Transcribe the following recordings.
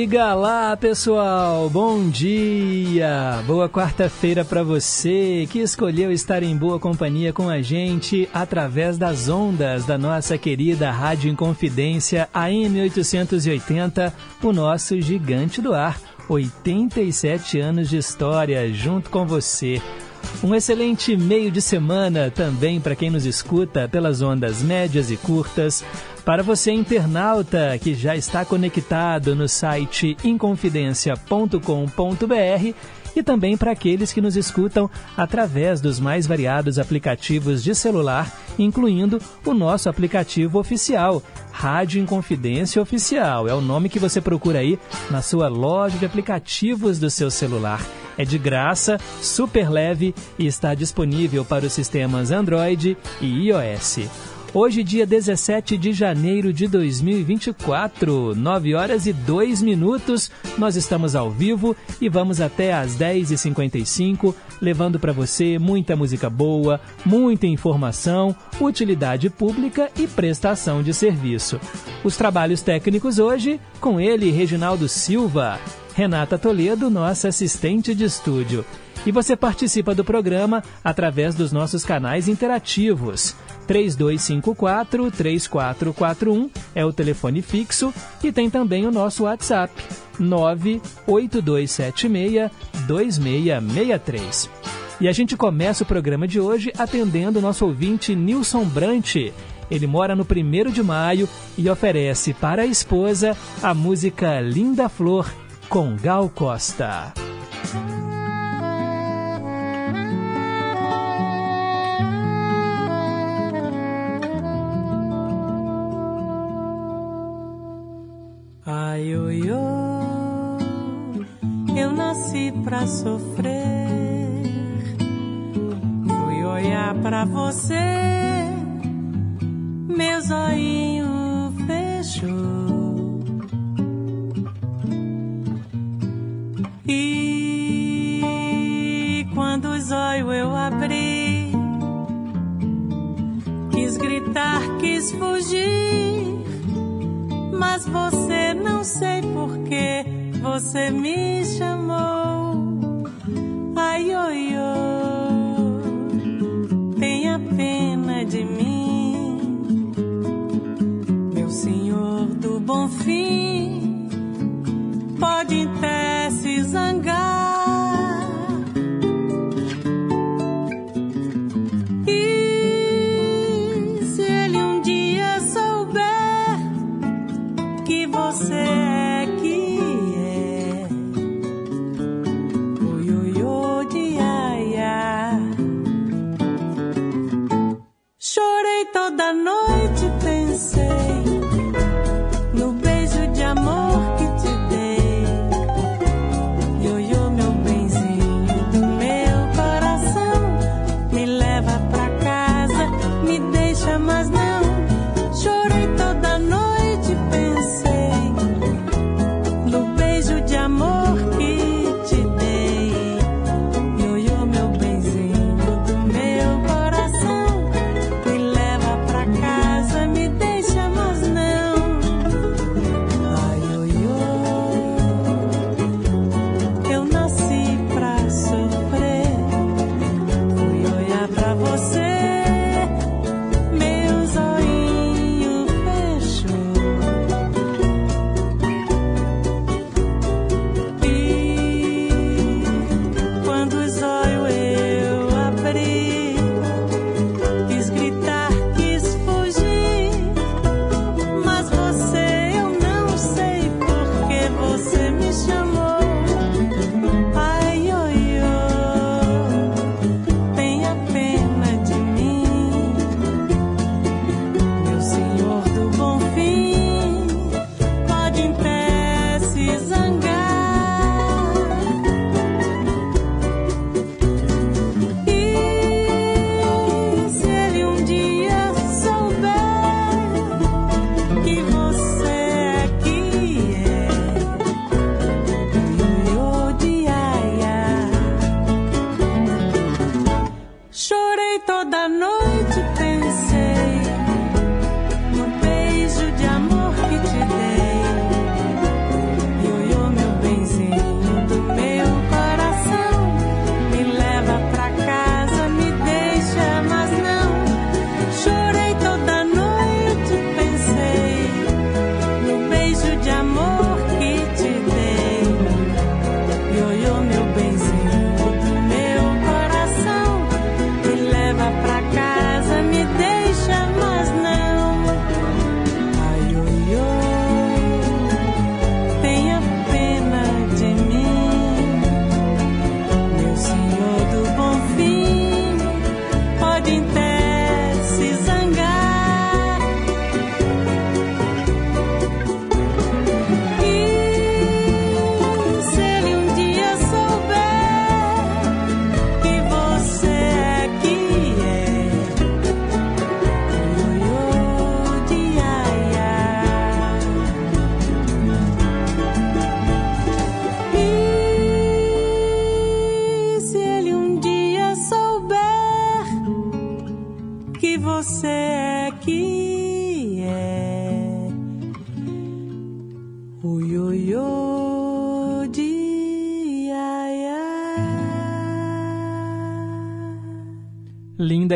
Diga lá, pessoal. Bom dia. Boa quarta-feira para você que escolheu estar em boa companhia com a gente através das ondas da nossa querida Rádio Inconfidência AM 880, o nosso gigante do ar. 87 anos de história junto com você. Um excelente meio de semana também para quem nos escuta pelas ondas médias e curtas. Para você, internauta, que já está conectado no site inconfidencia.com.br e também para aqueles que nos escutam através dos mais variados aplicativos de celular, incluindo o nosso aplicativo oficial, Rádio Inconfidência Oficial. É o nome que você procura aí na sua loja de aplicativos do seu celular. É de graça, super leve e está disponível para os sistemas Android e iOS. Hoje, dia 17 de janeiro de 2024, 9 horas e 2 minutos, nós estamos ao vivo e vamos até às 10h55, levando para você muita música boa, muita informação, utilidade pública e prestação de serviço. Os trabalhos técnicos hoje, com ele, Reginaldo Silva, Renata Toledo, nossa assistente de estúdio. E você participa do programa através dos nossos canais interativos. 3254-3441 é o telefone fixo e tem também o nosso WhatsApp 98276-2663. E a gente começa o programa de hoje atendendo o nosso ouvinte Nilson Brant. Ele mora no 1 de maio e oferece para a esposa a música Linda Flor com Gal Costa. Ai, oi, eu nasci pra sofrer. Fui olhar pra você, meu zoinho fechou. E quando os olhos eu abri, quis gritar, quis fugir mas você não sei por que você me chamou. Ai, oi, oi, tenha pena de mim, meu senhor do bom fim, pode até se zangar. E se ele um dia souber que você é que é, oi, oi, oi, de ai, ai. chorei toda noite.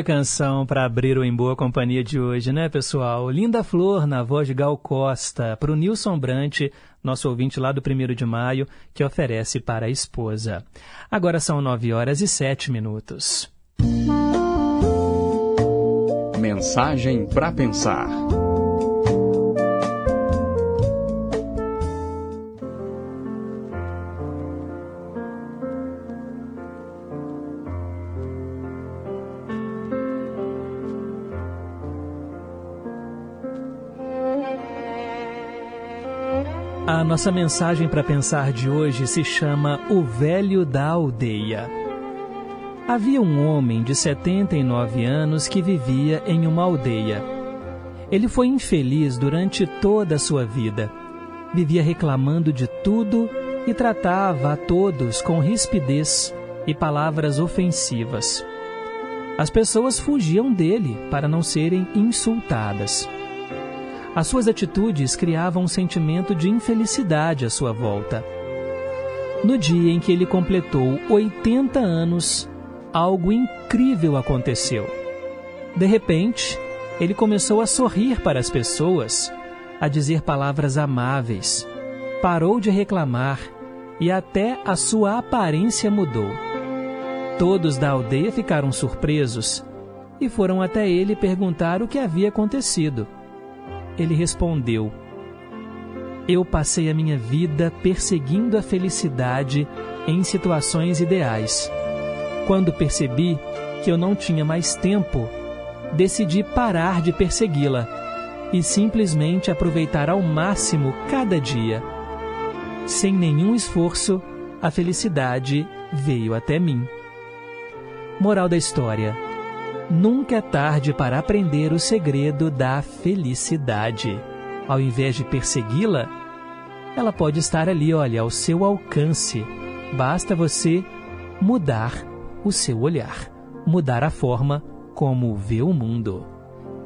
Canção para abrir o Em Boa Companhia de hoje, né, pessoal? Linda Flor na voz de Gal Costa, para o Nilson Brant, nosso ouvinte lá do 1 de maio, que oferece para a esposa. Agora são nove horas e sete minutos. Mensagem para pensar. A nossa mensagem para pensar de hoje se chama O Velho da Aldeia. Havia um homem de 79 anos que vivia em uma aldeia. Ele foi infeliz durante toda a sua vida. Vivia reclamando de tudo e tratava a todos com rispidez e palavras ofensivas. As pessoas fugiam dele para não serem insultadas. As suas atitudes criavam um sentimento de infelicidade à sua volta. No dia em que ele completou 80 anos, algo incrível aconteceu. De repente, ele começou a sorrir para as pessoas, a dizer palavras amáveis, parou de reclamar e até a sua aparência mudou. Todos da aldeia ficaram surpresos e foram até ele perguntar o que havia acontecido. Ele respondeu: Eu passei a minha vida perseguindo a felicidade em situações ideais. Quando percebi que eu não tinha mais tempo, decidi parar de persegui-la e simplesmente aproveitar ao máximo cada dia. Sem nenhum esforço, a felicidade veio até mim. Moral da história Nunca é tarde para aprender o segredo da felicidade. Ao invés de persegui-la, ela pode estar ali, olha, ao seu alcance. Basta você mudar o seu olhar, mudar a forma como vê o mundo.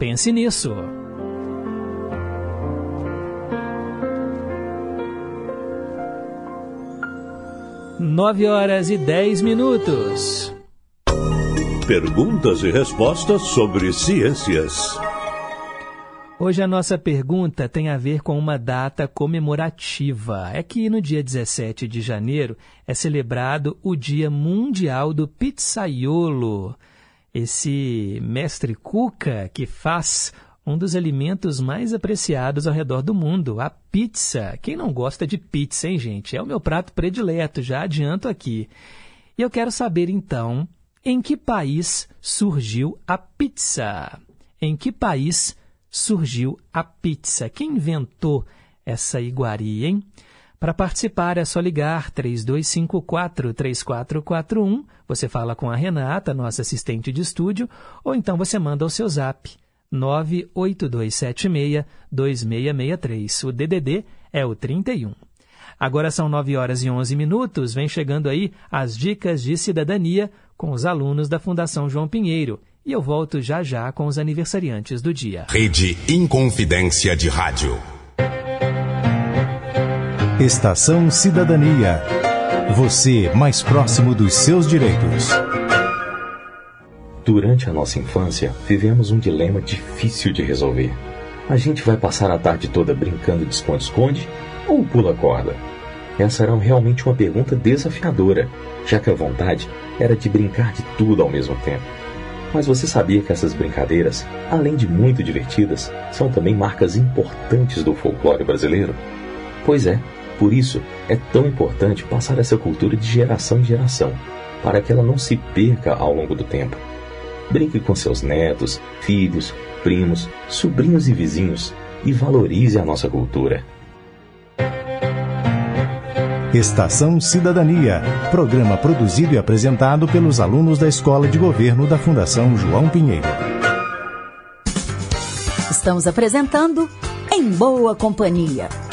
Pense nisso. Nove horas e dez minutos. Perguntas e respostas sobre ciências. Hoje a nossa pergunta tem a ver com uma data comemorativa. É que no dia 17 de janeiro é celebrado o Dia Mundial do Pizzaiolo. Esse mestre cuca que faz um dos alimentos mais apreciados ao redor do mundo, a pizza. Quem não gosta de pizza, hein, gente? É o meu prato predileto, já adianto aqui. E eu quero saber então em que país surgiu a pizza? Em que país surgiu a pizza? Quem inventou essa iguaria, hein? Para participar é só ligar 3254-3441. Você fala com a Renata, nossa assistente de estúdio, ou então você manda o seu zap 98276-2663. O DDD é o 31. Agora são 9 horas e 11 minutos. Vem chegando aí as dicas de cidadania com os alunos da Fundação João Pinheiro. E eu volto já já com os aniversariantes do dia. Rede Inconfidência de Rádio. Estação Cidadania. Você mais próximo dos seus direitos. Durante a nossa infância, vivemos um dilema difícil de resolver. A gente vai passar a tarde toda brincando de esconde-esconde ou pula corda? Essa era realmente uma pergunta desafiadora, já que a vontade era de brincar de tudo ao mesmo tempo. Mas você sabia que essas brincadeiras, além de muito divertidas, são também marcas importantes do folclore brasileiro? Pois é, por isso é tão importante passar essa cultura de geração em geração, para que ela não se perca ao longo do tempo. Brinque com seus netos, filhos, primos, sobrinhos e vizinhos e valorize a nossa cultura. Estação Cidadania, programa produzido e apresentado pelos alunos da Escola de Governo da Fundação João Pinheiro. Estamos apresentando Em Boa Companhia.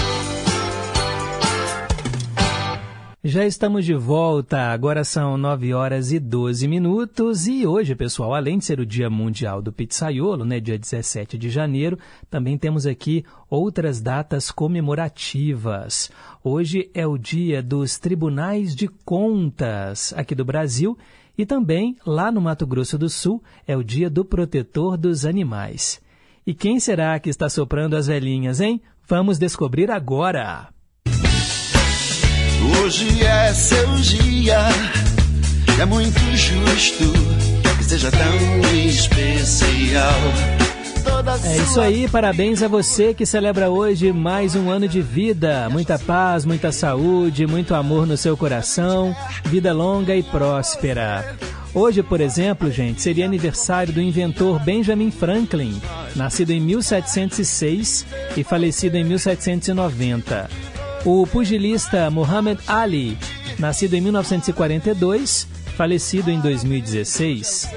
Já estamos de volta, agora são 9 horas e 12 minutos e hoje, pessoal, além de ser o Dia Mundial do Pizzaiolo, né, dia 17 de janeiro, também temos aqui outras datas comemorativas. Hoje é o dia dos Tribunais de Contas aqui do Brasil e também, lá no Mato Grosso do Sul, é o dia do protetor dos animais. E quem será que está soprando as velhinhas, hein? Vamos descobrir agora! Hoje é seu dia, é muito justo que seja tão especial. É isso aí, parabéns a você que celebra hoje mais um ano de vida. Muita paz, muita saúde, muito amor no seu coração, vida longa e próspera. Hoje, por exemplo, gente, seria aniversário do inventor Benjamin Franklin, nascido em 1706 e falecido em 1790. O pugilista Muhammad Ali, nascido em 1942, falecido em 2016.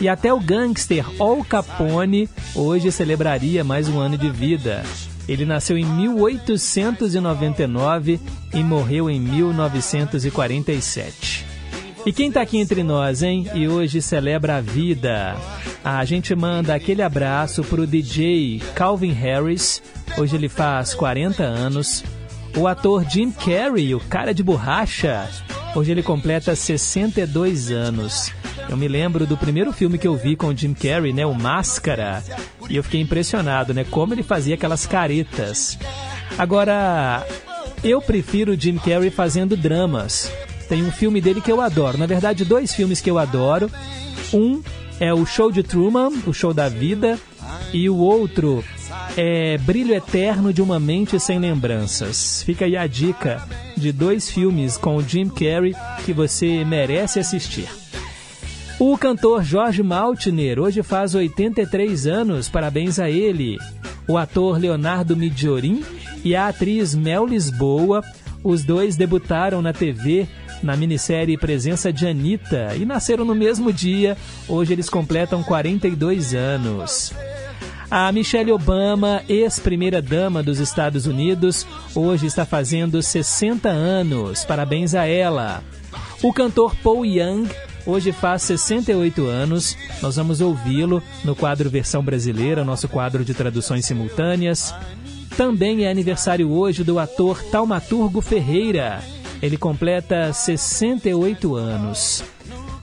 E até o gangster Al Capone hoje celebraria mais um ano de vida. Ele nasceu em 1899 e morreu em 1947. E quem está aqui entre nós, hein? E hoje celebra a vida. A gente manda aquele abraço pro DJ Calvin Harris. Hoje ele faz 40 anos. O ator Jim Carrey, o cara de borracha, hoje ele completa 62 anos. Eu me lembro do primeiro filme que eu vi com o Jim Carrey, né, o Máscara, e eu fiquei impressionado, né, como ele fazia aquelas caretas. Agora, eu prefiro o Jim Carrey fazendo dramas. Tem um filme dele que eu adoro, na verdade, dois filmes que eu adoro. Um é o Show de Truman, o Show da Vida, e o outro é Brilho Eterno de uma Mente Sem Lembranças. Fica aí a dica de dois filmes com o Jim Carrey que você merece assistir. O cantor Jorge Maltner hoje faz 83 anos, parabéns a ele. O ator Leonardo Midiorin e a atriz Mel Lisboa, os dois debutaram na TV na minissérie Presença de Anitta e nasceram no mesmo dia. Hoje eles completam 42 anos. A Michelle Obama, ex-primeira-dama dos Estados Unidos, hoje está fazendo 60 anos. Parabéns a ela. O cantor Paul Young hoje faz 68 anos. Nós vamos ouvi-lo no quadro Versão Brasileira, nosso quadro de traduções simultâneas. Também é aniversário hoje do ator Taumaturgo Ferreira. Ele completa 68 anos.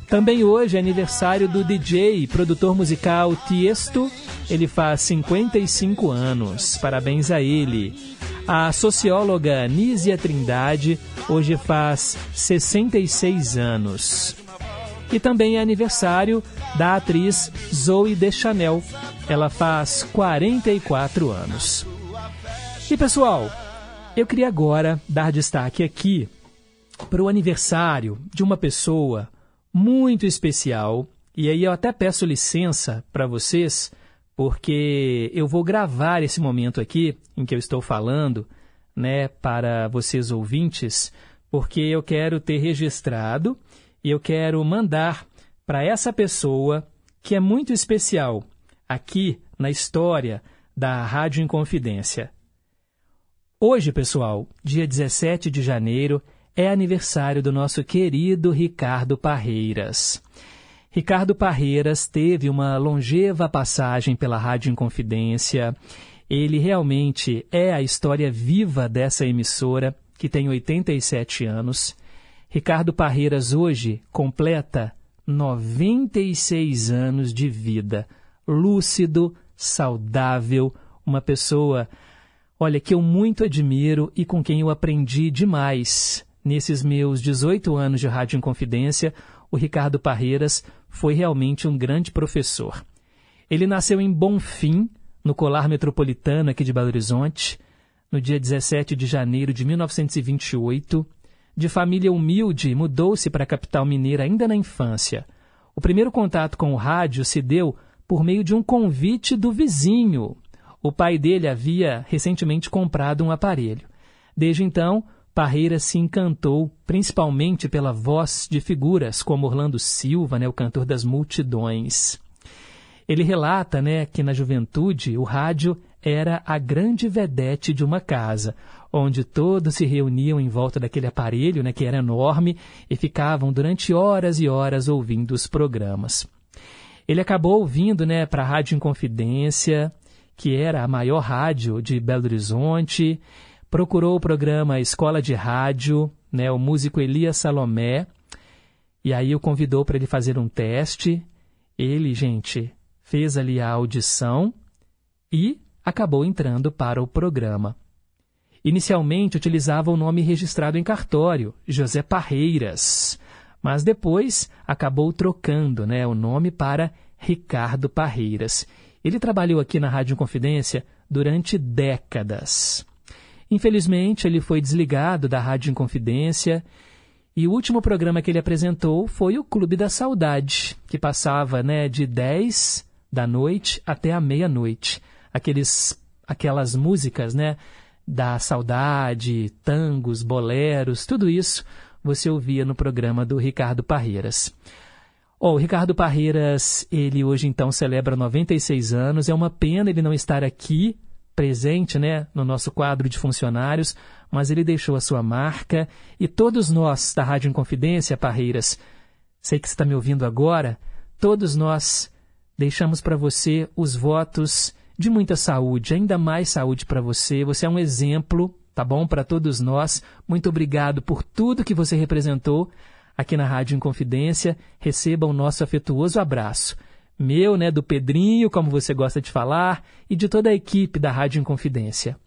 Também hoje é aniversário do DJ e produtor musical Tiesto. Ele faz 55 anos. Parabéns a ele. A socióloga Nízia Trindade hoje faz 66 anos. E também é aniversário da atriz Zoe Deschanel. Ela faz 44 anos. E pessoal, eu queria agora dar destaque aqui para o aniversário de uma pessoa muito especial. E aí eu até peço licença para vocês, porque eu vou gravar esse momento aqui em que eu estou falando, né, para vocês ouvintes, porque eu quero ter registrado e eu quero mandar para essa pessoa que é muito especial aqui na história da Rádio Inconfidência. Hoje, pessoal, dia 17 de janeiro, é aniversário do nosso querido Ricardo Parreiras. Ricardo Parreiras teve uma longeva passagem pela Rádio Inconfidência. Ele realmente é a história viva dessa emissora, que tem 87 anos. Ricardo Parreiras hoje completa 96 anos de vida. Lúcido, saudável, uma pessoa, olha, que eu muito admiro e com quem eu aprendi demais Nesses meus 18 anos de Rádio Inconfidência, o Ricardo Parreiras foi realmente um grande professor. Ele nasceu em Bonfim, no Colar Metropolitano aqui de Belo Horizonte, no dia 17 de janeiro de 1928. De família humilde, mudou-se para a capital mineira ainda na infância. O primeiro contato com o rádio se deu por meio de um convite do vizinho. O pai dele havia recentemente comprado um aparelho. Desde então, Parreira se encantou principalmente pela voz de figuras como Orlando Silva, né, o cantor das multidões. Ele relata né, que na juventude o rádio era a grande vedete de uma casa, onde todos se reuniam em volta daquele aparelho, né, que era enorme, e ficavam durante horas e horas ouvindo os programas. Ele acabou ouvindo né, para a Rádio Inconfidência, que era a maior rádio de Belo Horizonte, procurou o programa Escola de Rádio, né, o músico Elias Salomé, e aí o convidou para ele fazer um teste. Ele, gente, fez ali a audição e acabou entrando para o programa. Inicialmente utilizava o nome registrado em cartório, José Parreiras, mas depois acabou trocando né, o nome para Ricardo Parreiras. Ele trabalhou aqui na Rádio Confidência durante décadas. Infelizmente, ele foi desligado da Rádio Inconfidência e o último programa que ele apresentou foi o Clube da Saudade, que passava né, de 10 da noite até a meia-noite. Aqueles, aquelas músicas né, da saudade, tangos, boleros, tudo isso você ouvia no programa do Ricardo Parreiras. Oh, o Ricardo Parreiras, ele hoje então celebra 96 anos. É uma pena ele não estar aqui presente né, no nosso quadro de funcionários, mas ele deixou a sua marca e todos nós da Rádio Inconfidência, Parreiras, sei que está me ouvindo agora, todos nós deixamos para você os votos de muita saúde, ainda mais saúde para você. Você é um exemplo, tá bom, para todos nós. Muito obrigado por tudo que você representou aqui na Rádio Inconfidência. Receba o nosso afetuoso abraço meu, né, do Pedrinho, como você gosta de falar, e de toda a equipe da Rádio Inconfidência.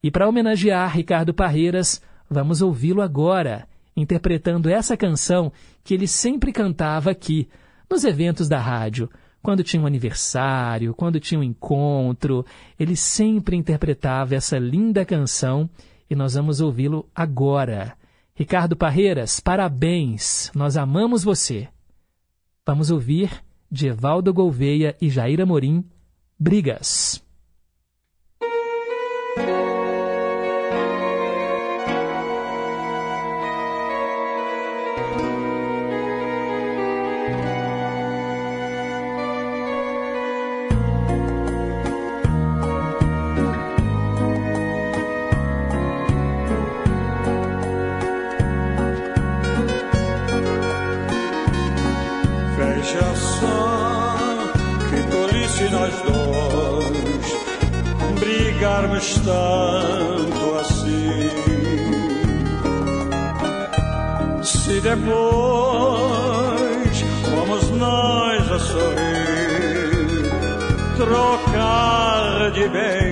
E para homenagear Ricardo Parreiras, vamos ouvi-lo agora, interpretando essa canção que ele sempre cantava aqui, nos eventos da rádio. Quando tinha um aniversário, quando tinha um encontro, ele sempre interpretava essa linda canção e nós vamos ouvi-lo agora. Ricardo Parreiras, parabéns, nós amamos você. Vamos ouvir de Evaldo Gouveia e Jair Amorim, Brigas. Brigarmos tanto assim. Se depois fomos nós a sorrir, trocar de bem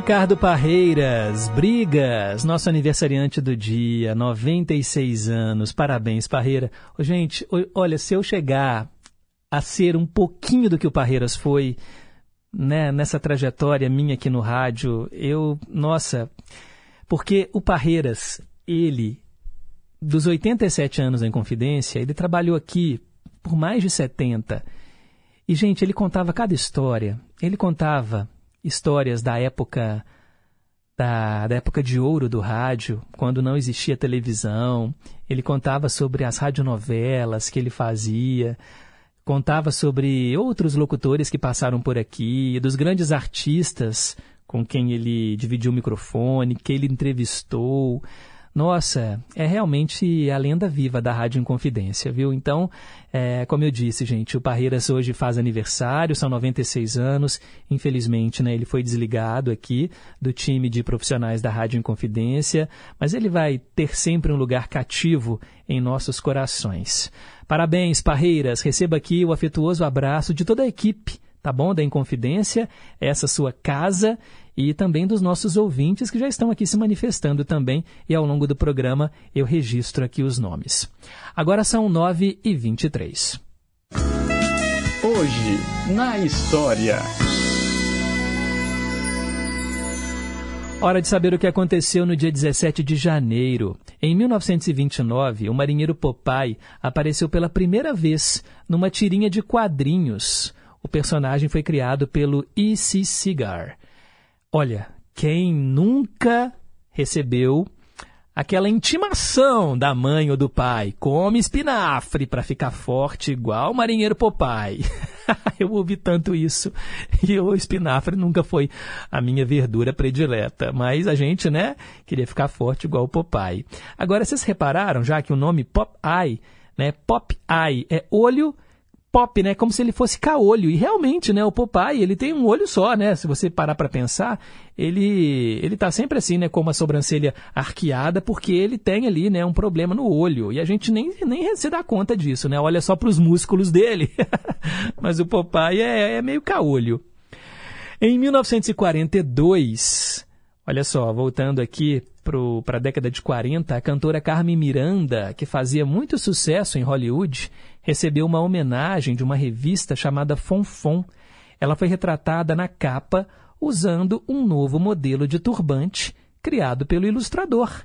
Ricardo Parreiras, Brigas, nosso aniversariante do dia, 96 anos. Parabéns, Parreira. Gente, olha, se eu chegar a ser um pouquinho do que o Parreiras foi, né, nessa trajetória minha aqui no rádio, eu, nossa, porque o Parreiras, ele, dos 87 anos em Confidência, ele trabalhou aqui por mais de 70. E, gente, ele contava cada história. Ele contava histórias da época da, da, época de ouro do rádio, quando não existia televisão. Ele contava sobre as radionovelas que ele fazia, contava sobre outros locutores que passaram por aqui, dos grandes artistas com quem ele dividiu o microfone, que ele entrevistou. Nossa, é realmente a lenda viva da Rádio Inconfidência, viu? Então, é, como eu disse, gente, o Parreiras hoje faz aniversário, são 96 anos. Infelizmente, né, ele foi desligado aqui do time de profissionais da Rádio Inconfidência, mas ele vai ter sempre um lugar cativo em nossos corações. Parabéns, Parreiras! Receba aqui o afetuoso abraço de toda a equipe tá bom? Da Inconfidência, essa sua casa e também dos nossos ouvintes que já estão aqui se manifestando também e ao longo do programa eu registro aqui os nomes. Agora são 9 e 23. Hoje, na história. Hora de saber o que aconteceu no dia 17 de janeiro. Em 1929, o marinheiro Popeye apareceu pela primeira vez numa tirinha de quadrinhos. O personagem foi criado pelo E.C. Cigar. Olha, quem nunca recebeu aquela intimação da mãe ou do pai, come espinafre para ficar forte igual o marinheiro Popeye. eu ouvi tanto isso e o espinafre nunca foi a minha verdura predileta, mas a gente, né, queria ficar forte igual o Popeye. Agora vocês repararam já que o nome Popeye, né, Popeye é olho pop, né? Como se ele fosse caolho. E realmente, né? O Popeye, ele tem um olho só, né? Se você parar para pensar, ele ele tá sempre assim, né? Com uma sobrancelha arqueada, porque ele tem ali, né? Um problema no olho. E a gente nem, nem se dá conta disso, né? Olha só para os músculos dele. Mas o Popeye é, é meio caolho. Em 1942, olha só, voltando aqui para a década de 40, a cantora Carmen Miranda, que fazia muito sucesso em Hollywood, recebeu uma homenagem de uma revista chamada Fonfon. Ela foi retratada na capa usando um novo modelo de turbante criado pelo ilustrador.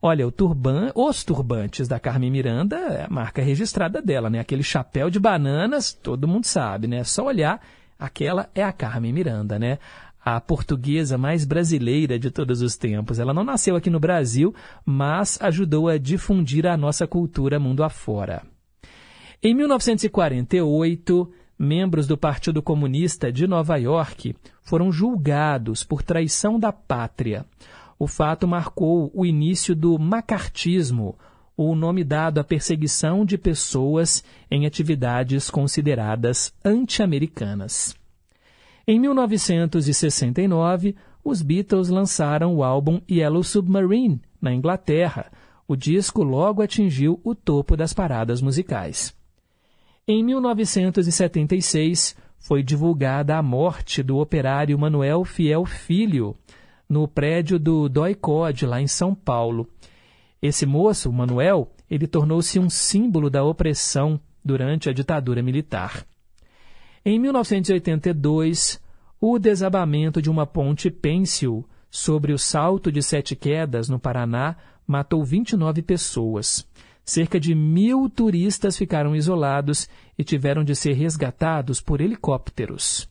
Olha, turban, os turbantes da Carmen Miranda é a marca registrada dela, né? Aquele chapéu de bananas, todo mundo sabe, né? É só olhar, aquela é a Carmen Miranda, né? a portuguesa mais brasileira de todos os tempos. Ela não nasceu aqui no Brasil, mas ajudou a difundir a nossa cultura mundo afora. Em 1948, membros do Partido Comunista de Nova York foram julgados por traição da pátria. O fato marcou o início do macartismo, o nome dado à perseguição de pessoas em atividades consideradas anti-americanas. Em 1969, os Beatles lançaram o álbum Yellow Submarine, na Inglaterra. O disco logo atingiu o topo das paradas musicais. Em 1976, foi divulgada a morte do operário Manuel Fiel Filho, no prédio do DOI-COD, lá em São Paulo. Esse moço, Manuel, ele tornou-se um símbolo da opressão durante a ditadura militar. Em 1982, o desabamento de uma ponte pêncil sobre o Salto de Sete Quedas, no Paraná, matou 29 pessoas. Cerca de mil turistas ficaram isolados e tiveram de ser resgatados por helicópteros.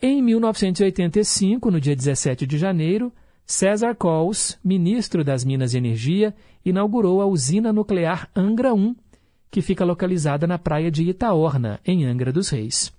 Em 1985, no dia 17 de janeiro, César Coles, ministro das Minas e Energia, inaugurou a usina nuclear Angra 1, que fica localizada na praia de Itaorna, em Angra dos Reis.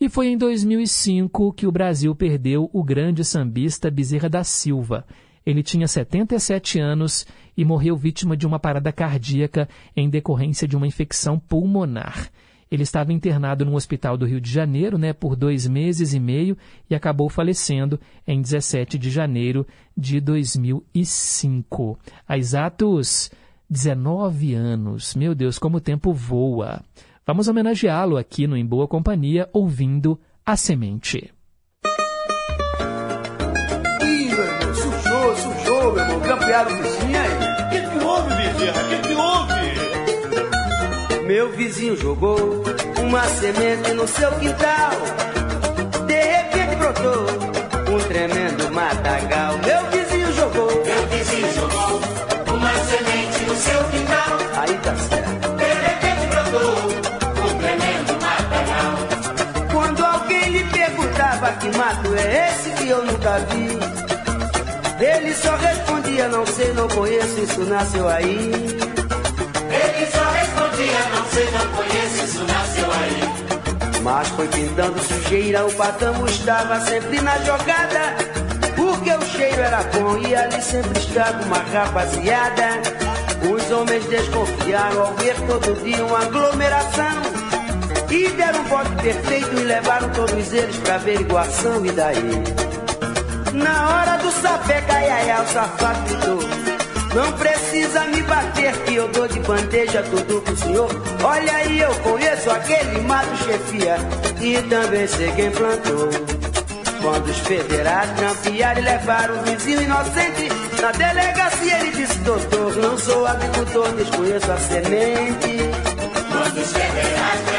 E foi em 2005 que o Brasil perdeu o grande sambista Bezerra da Silva. Ele tinha 77 anos e morreu vítima de uma parada cardíaca em decorrência de uma infecção pulmonar. Ele estava internado no hospital do Rio de Janeiro né, por dois meses e meio e acabou falecendo em 17 de janeiro de 2005. Há exatos 19 anos. Meu Deus, como o tempo voa. Vamos homenageá-lo aqui no Em Boa Companhia, ouvindo A Semente. O aí. O que, que houve, vizinha? O que, que houve? Meu vizinho jogou uma semente no seu quintal. De repente brotou um tremendo matagal. Meu vizinho jogou. Meu vizinho jogou uma semente no seu quintal. Aí tá certo. De repente brotou um tremendo matagal. Quando alguém lhe perguntava que mato é esse que eu nunca vi, ele só respondia: Não sei, não conheço, isso nasceu aí. Ele só respondia: Não sei, não conheço, isso nasceu aí. Mas foi pintando sujeira, o patamo estava sempre na jogada. Porque o cheiro era bom e ali sempre estava uma rapaziada. Os homens desconfiaram ao ver todo dia uma aglomeração. E deram um voto perfeito e levaram todos eles pra averiguação. E daí? Na hora do sapé, caiaia, o safado gritou. Não precisa me bater que eu dou de bandeja tudo pro senhor. Olha aí, eu conheço aquele mato chefia e também sei quem plantou. Quando os federais grampearam e levaram o vizinho inocente na delegacia, ele disse: Doutor, não sou agricultor, desconheço a semente. Quando os federais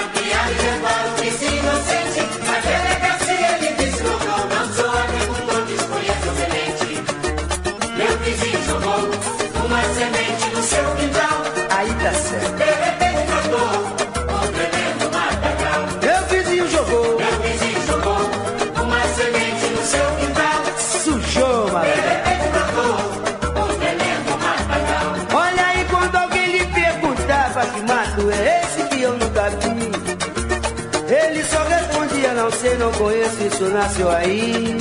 isso nasceu aí.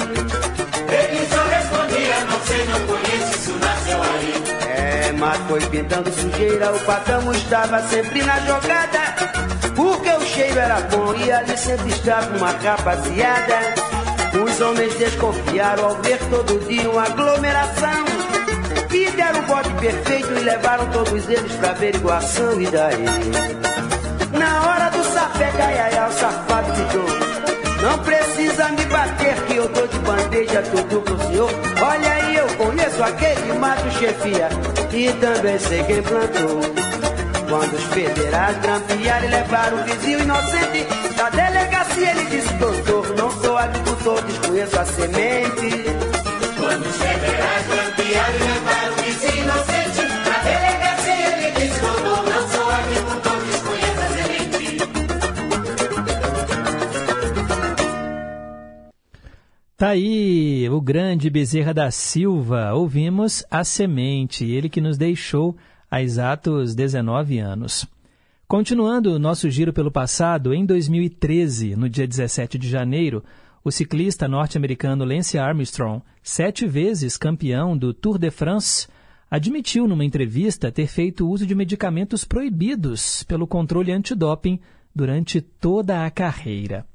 Ele só respondia, não sei, não conheço, isso nasceu aí. É, mas foi pintando sujeira, o patamo estava sempre na jogada. Porque o cheiro era bom e ali sempre estava uma rapaziada. Os homens desconfiaram ao ver todo dia uma aglomeração. E deram o bote perfeito e levaram todos eles pra averiguação. E daí? Na hora do sapé, gaiaia, o safado gritou. Não precisa me bater que eu dou de bandeja tudo pro senhor. Olha aí, eu conheço aquele mato chefia e também sei quem plantou. Quando os federais grampearam e levaram o vizinho inocente da delegacia, ele disse: Doutor, não sou agricultor, desconheço a semente. Quando os federais grampearam e levaram o vizinho inocente Tá aí o grande Bezerra da Silva. Ouvimos A Semente, ele que nos deixou há exatos 19 anos. Continuando o nosso giro pelo passado, em 2013, no dia 17 de janeiro, o ciclista norte-americano Lance Armstrong, sete vezes campeão do Tour de France, admitiu numa entrevista ter feito uso de medicamentos proibidos pelo controle antidoping durante toda a carreira.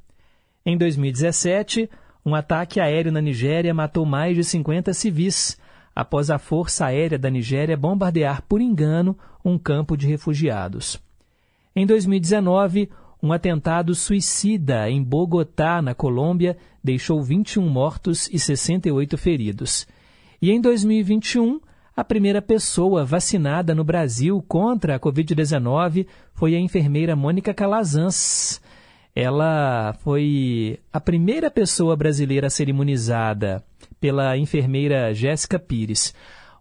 Em 2017, um ataque aéreo na Nigéria matou mais de 50 civis, após a Força Aérea da Nigéria bombardear por engano um campo de refugiados. Em 2019, um atentado suicida em Bogotá, na Colômbia, deixou 21 mortos e 68 feridos. E em 2021, a primeira pessoa vacinada no Brasil contra a Covid-19 foi a enfermeira Mônica Calazans. Ela foi a primeira pessoa brasileira a ser imunizada pela enfermeira Jéssica Pires.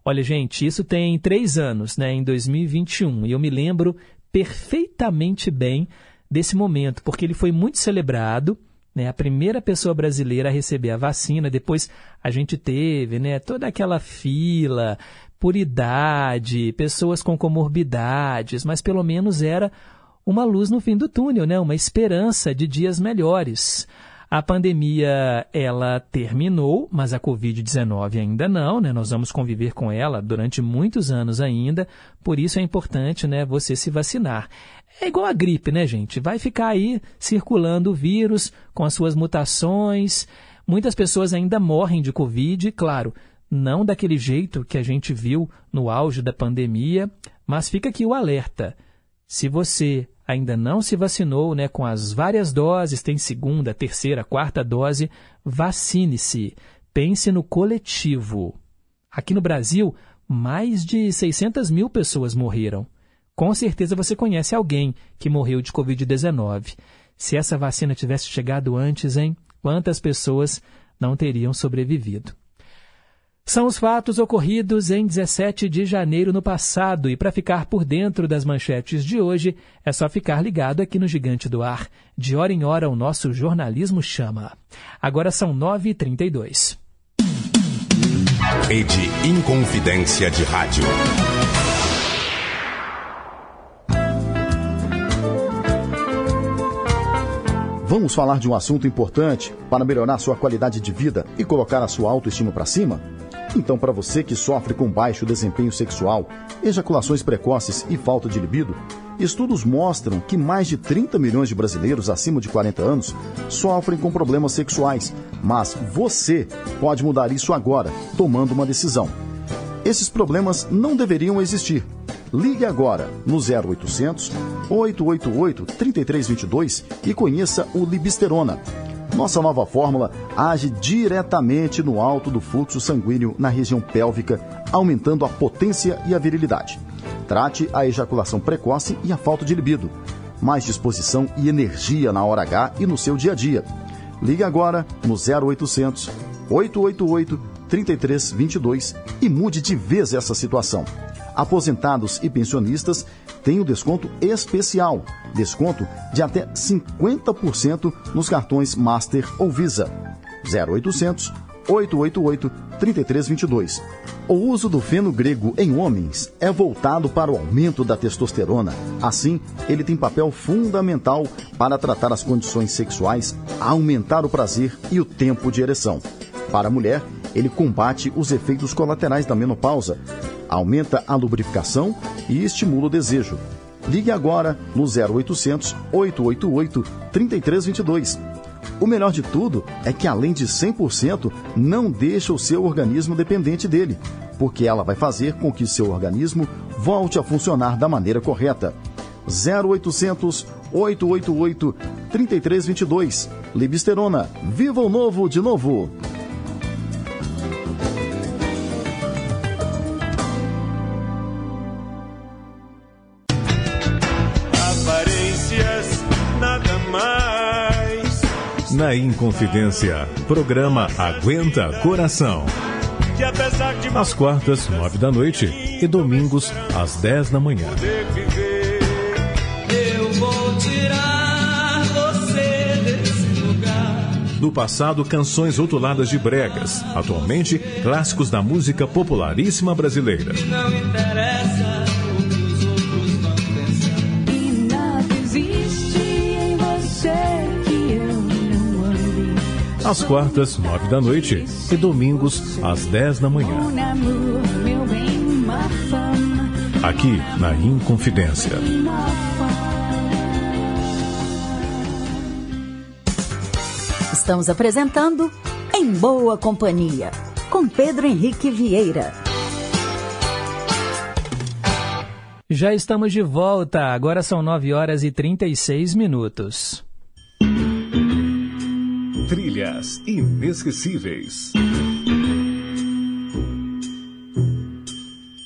Olha, gente, isso tem três anos, né, em 2021, e eu me lembro perfeitamente bem desse momento, porque ele foi muito celebrado, né, a primeira pessoa brasileira a receber a vacina, depois a gente teve né, toda aquela fila por idade, pessoas com comorbidades, mas pelo menos era uma luz no fim do túnel, né? uma esperança de dias melhores. A pandemia ela terminou, mas a Covid-19 ainda não, né? Nós vamos conviver com ela durante muitos anos ainda, por isso é importante, né, você se vacinar. É igual a gripe, né, gente? Vai ficar aí circulando o vírus com as suas mutações. Muitas pessoas ainda morrem de Covid, claro, não daquele jeito que a gente viu no auge da pandemia, mas fica aqui o alerta. Se você ainda não se vacinou né, com as várias doses, tem segunda, terceira, quarta dose, vacine-se. Pense no coletivo. Aqui no Brasil, mais de 600 mil pessoas morreram. Com certeza você conhece alguém que morreu de Covid-19. Se essa vacina tivesse chegado antes, hein? Quantas pessoas não teriam sobrevivido? São os fatos ocorridos em 17 de janeiro no passado e para ficar por dentro das manchetes de hoje é só ficar ligado aqui no Gigante do Ar. De hora em hora o nosso jornalismo chama. Agora são 9h32. Rede Inconfidência de Rádio. Vamos falar de um assunto importante para melhorar sua qualidade de vida e colocar a sua autoestima para cima? Então, para você que sofre com baixo desempenho sexual, ejaculações precoces e falta de libido, estudos mostram que mais de 30 milhões de brasileiros acima de 40 anos sofrem com problemas sexuais. Mas você pode mudar isso agora, tomando uma decisão. Esses problemas não deveriam existir. Ligue agora no 0800 888 3322 e conheça o Libisterona. Nossa nova fórmula age diretamente no alto do fluxo sanguíneo na região pélvica, aumentando a potência e a virilidade. Trate a ejaculação precoce e a falta de libido. Mais disposição e energia na hora H e no seu dia a dia. Ligue agora no 0800 888 3322 e mude de vez essa situação. Aposentados e pensionistas têm o desconto especial, desconto de até 50% nos cartões Master ou Visa. 0800 888 3322. O uso do feno grego em homens é voltado para o aumento da testosterona. Assim, ele tem papel fundamental para tratar as condições sexuais, aumentar o prazer e o tempo de ereção. Para a mulher, ele combate os efeitos colaterais da menopausa, aumenta a lubrificação e estimula o desejo. Ligue agora no 0800 888 3322. O melhor de tudo é que, além de 100%, não deixa o seu organismo dependente dele, porque ela vai fazer com que seu organismo volte a funcionar da maneira correta. 0800 888 3322. Libisterona, viva o novo de novo! Na Inconfidência, programa Aguenta Coração. Às quartas, nove da noite e domingos, às dez da manhã. Eu vou tirar você desse lugar. Do passado, canções rotuladas de bregas. Atualmente, clássicos da música popularíssima brasileira. Não interessa Às quartas, nove da noite e domingos, às dez da manhã. Aqui na Inconfidência. Estamos apresentando Em Boa Companhia, com Pedro Henrique Vieira. Já estamos de volta, agora são 9 horas e 36 minutos. Trilhas inesquecíveis.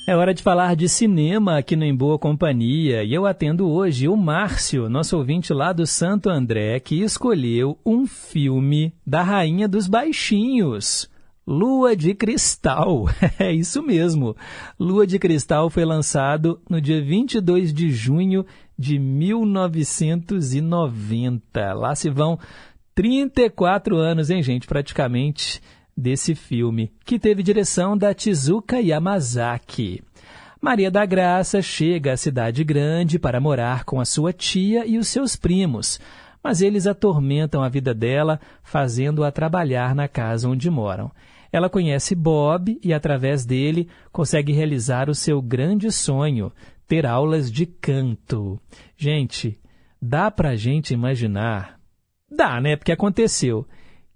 É hora de falar de cinema aqui no Em Boa Companhia e eu atendo hoje o Márcio, nosso ouvinte lá do Santo André, que escolheu um filme da Rainha dos Baixinhos. Lua de Cristal. É isso mesmo. Lua de Cristal foi lançado no dia 22 de junho de 1990. Lá se vão 34 anos, hein, gente? Praticamente desse filme, que teve direção da Tizuka Yamazaki. Maria da Graça chega à cidade grande para morar com a sua tia e os seus primos, mas eles atormentam a vida dela, fazendo-a trabalhar na casa onde moram. Ela conhece Bob e, através dele, consegue realizar o seu grande sonho, ter aulas de canto. Gente, dá pra gente imaginar? Dá, né? Porque aconteceu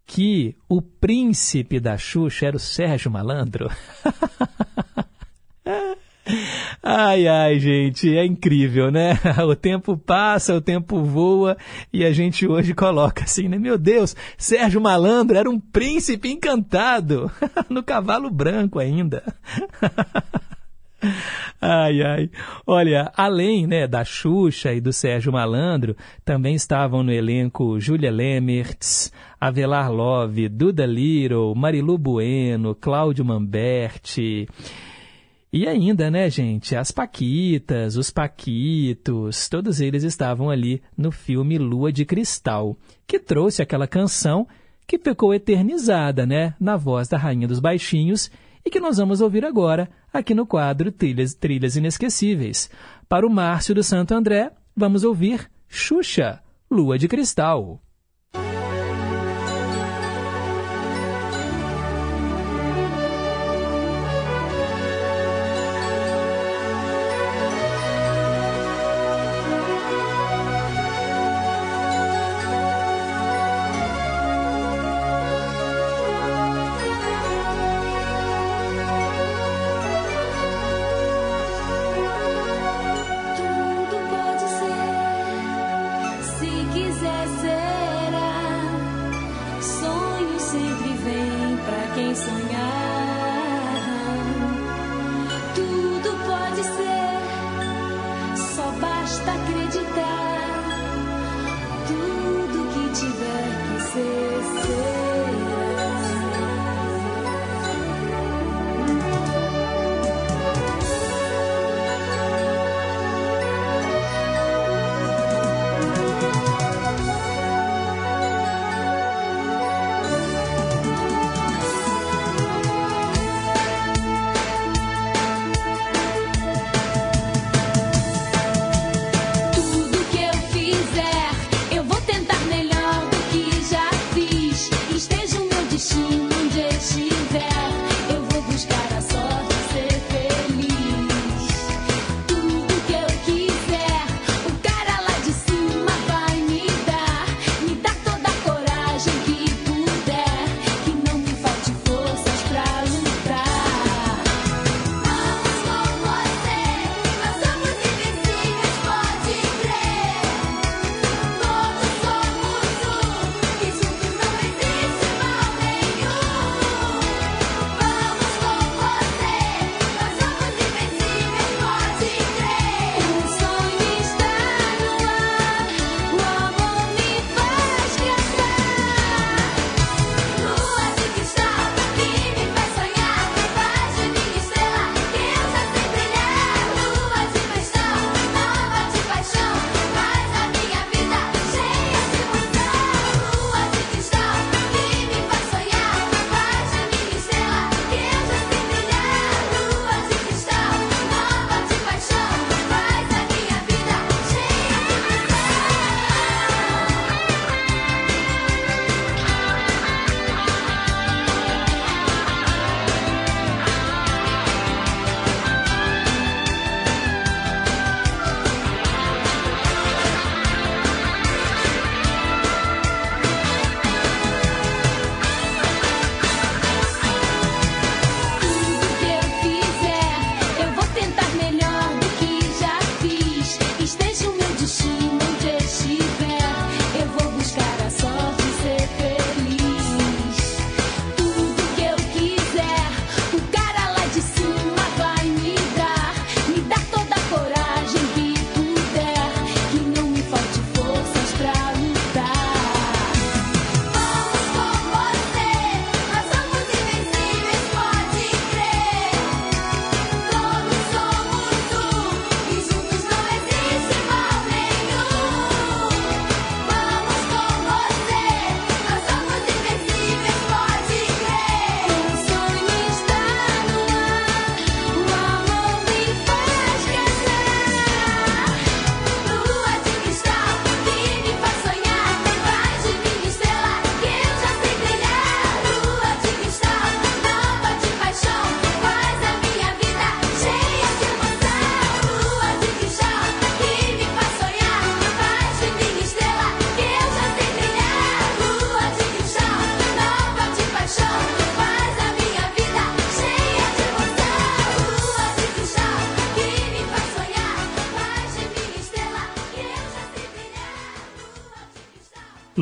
que o príncipe da Xuxa era o Sérgio Malandro. Ai, ai, gente, é incrível, né? O tempo passa, o tempo voa e a gente hoje coloca assim, né? Meu Deus, Sérgio Malandro era um príncipe encantado, no cavalo branco ainda. Ai, ai. Olha, além né, da Xuxa e do Sérgio Malandro, também estavam no elenco Júlia Lemertz, Avelar Love, Duda Little, Marilu Bueno, Cláudio Mamberti. E ainda, né, gente, as Paquitas, os Paquitos, todos eles estavam ali no filme Lua de Cristal, que trouxe aquela canção que ficou eternizada, né, na voz da Rainha dos Baixinhos e que nós vamos ouvir agora aqui no quadro Trilhas, Trilhas Inesquecíveis. Para o Márcio do Santo André, vamos ouvir Xuxa, Lua de Cristal.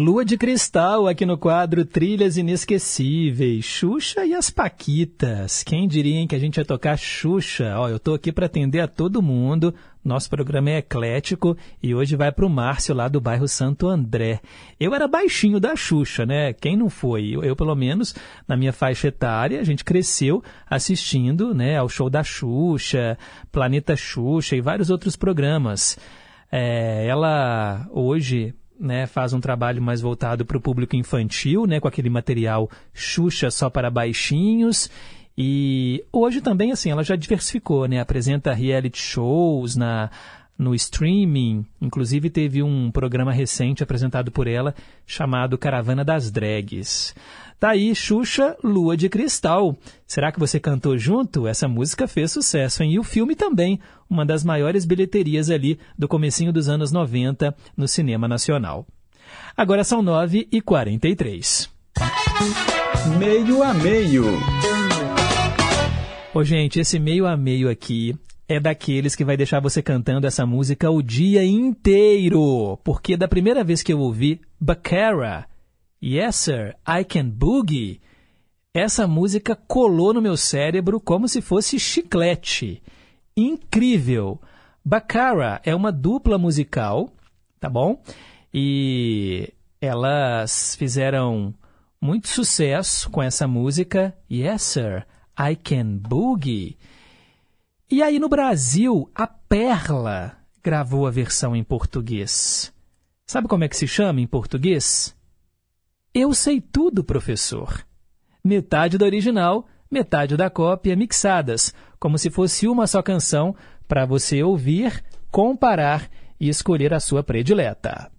Lua de Cristal aqui no quadro Trilhas Inesquecíveis, Xuxa e as Paquitas. Quem diria que a gente ia tocar Xuxa? Ó, eu tô aqui para atender a todo mundo. Nosso programa é eclético e hoje vai pro Márcio lá do bairro Santo André. Eu era baixinho da Xuxa, né? Quem não foi? Eu, eu, pelo menos, na minha faixa etária, a gente cresceu assistindo, né, ao show da Xuxa, Planeta Xuxa e vários outros programas. É, ela hoje né, faz um trabalho mais voltado para o público infantil, né, com aquele material Xuxa só para baixinhos. E hoje também, assim, ela já diversificou, né, apresenta reality shows na, no streaming. Inclusive teve um programa recente apresentado por ela chamado Caravana das Drags. Tá aí, Xuxa, Lua de Cristal. Será que você cantou junto? Essa música fez sucesso, hein? E o filme também, uma das maiores bilheterias ali do comecinho dos anos 90 no cinema nacional. Agora são 9 e 43 Meio a meio. Ô, gente, esse meio a meio aqui é daqueles que vai deixar você cantando essa música o dia inteiro. Porque da primeira vez que eu ouvi Baccara, Yes, sir, I can boogie. Essa música colou no meu cérebro como se fosse chiclete. Incrível! Baccara é uma dupla musical, tá bom? E elas fizeram muito sucesso com essa música. Yes, sir, I can boogie. E aí no Brasil, a Perla gravou a versão em português. Sabe como é que se chama em português? Eu sei tudo, professor. Metade do original, metade da cópia mixadas, como se fosse uma só canção para você ouvir, comparar e escolher a sua predileta.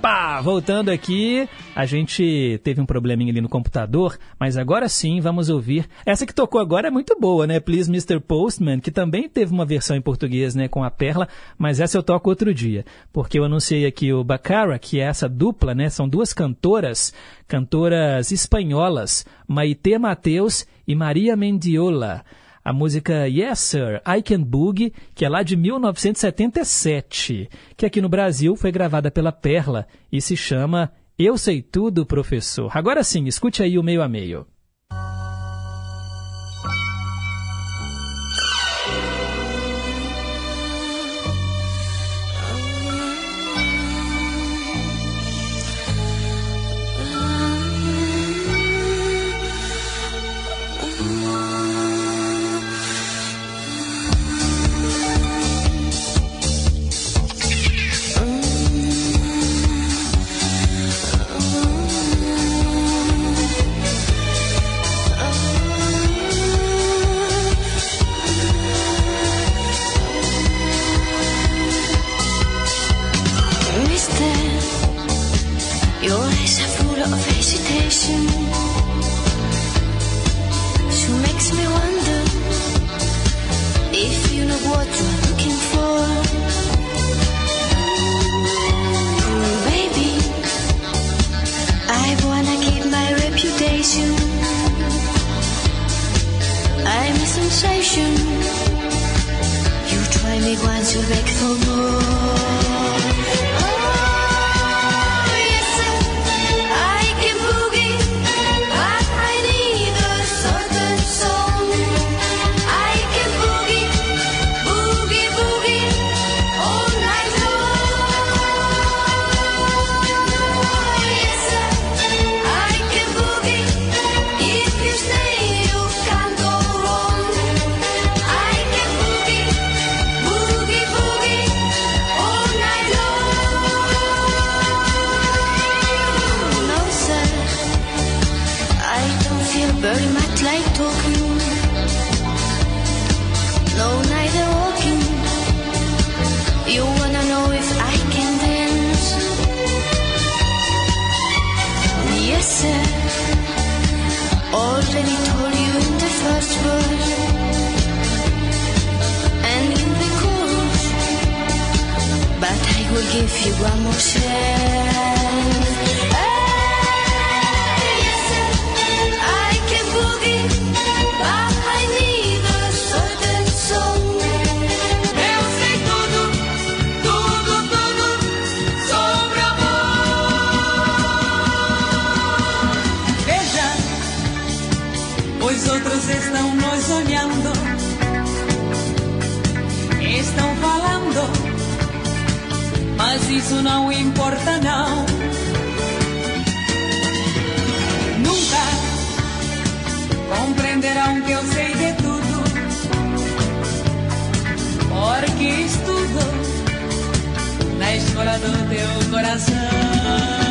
Uepa! Voltando aqui, a gente teve um probleminha ali no computador, mas agora sim vamos ouvir. Essa que tocou agora é muito boa, né? Please Mr. Postman, que também teve uma versão em português, né, com a Perla, mas essa eu toco outro dia, porque eu anunciei aqui o Bacara, que é essa dupla, né? São duas cantoras, cantoras espanholas, Maite Mateus e Maria Mendiola a música Yes Sir, I Can Boogie, que é lá de 1977, que aqui no Brasil foi gravada pela Perla e se chama Eu Sei Tudo, Professor. Agora sim, escute aí o meio a meio. Already told you in the first and in the chorus, but I will give you one more chance. Isso não importa não. Nunca compreenderão que eu sei de tudo, porque estudo na escola do teu coração.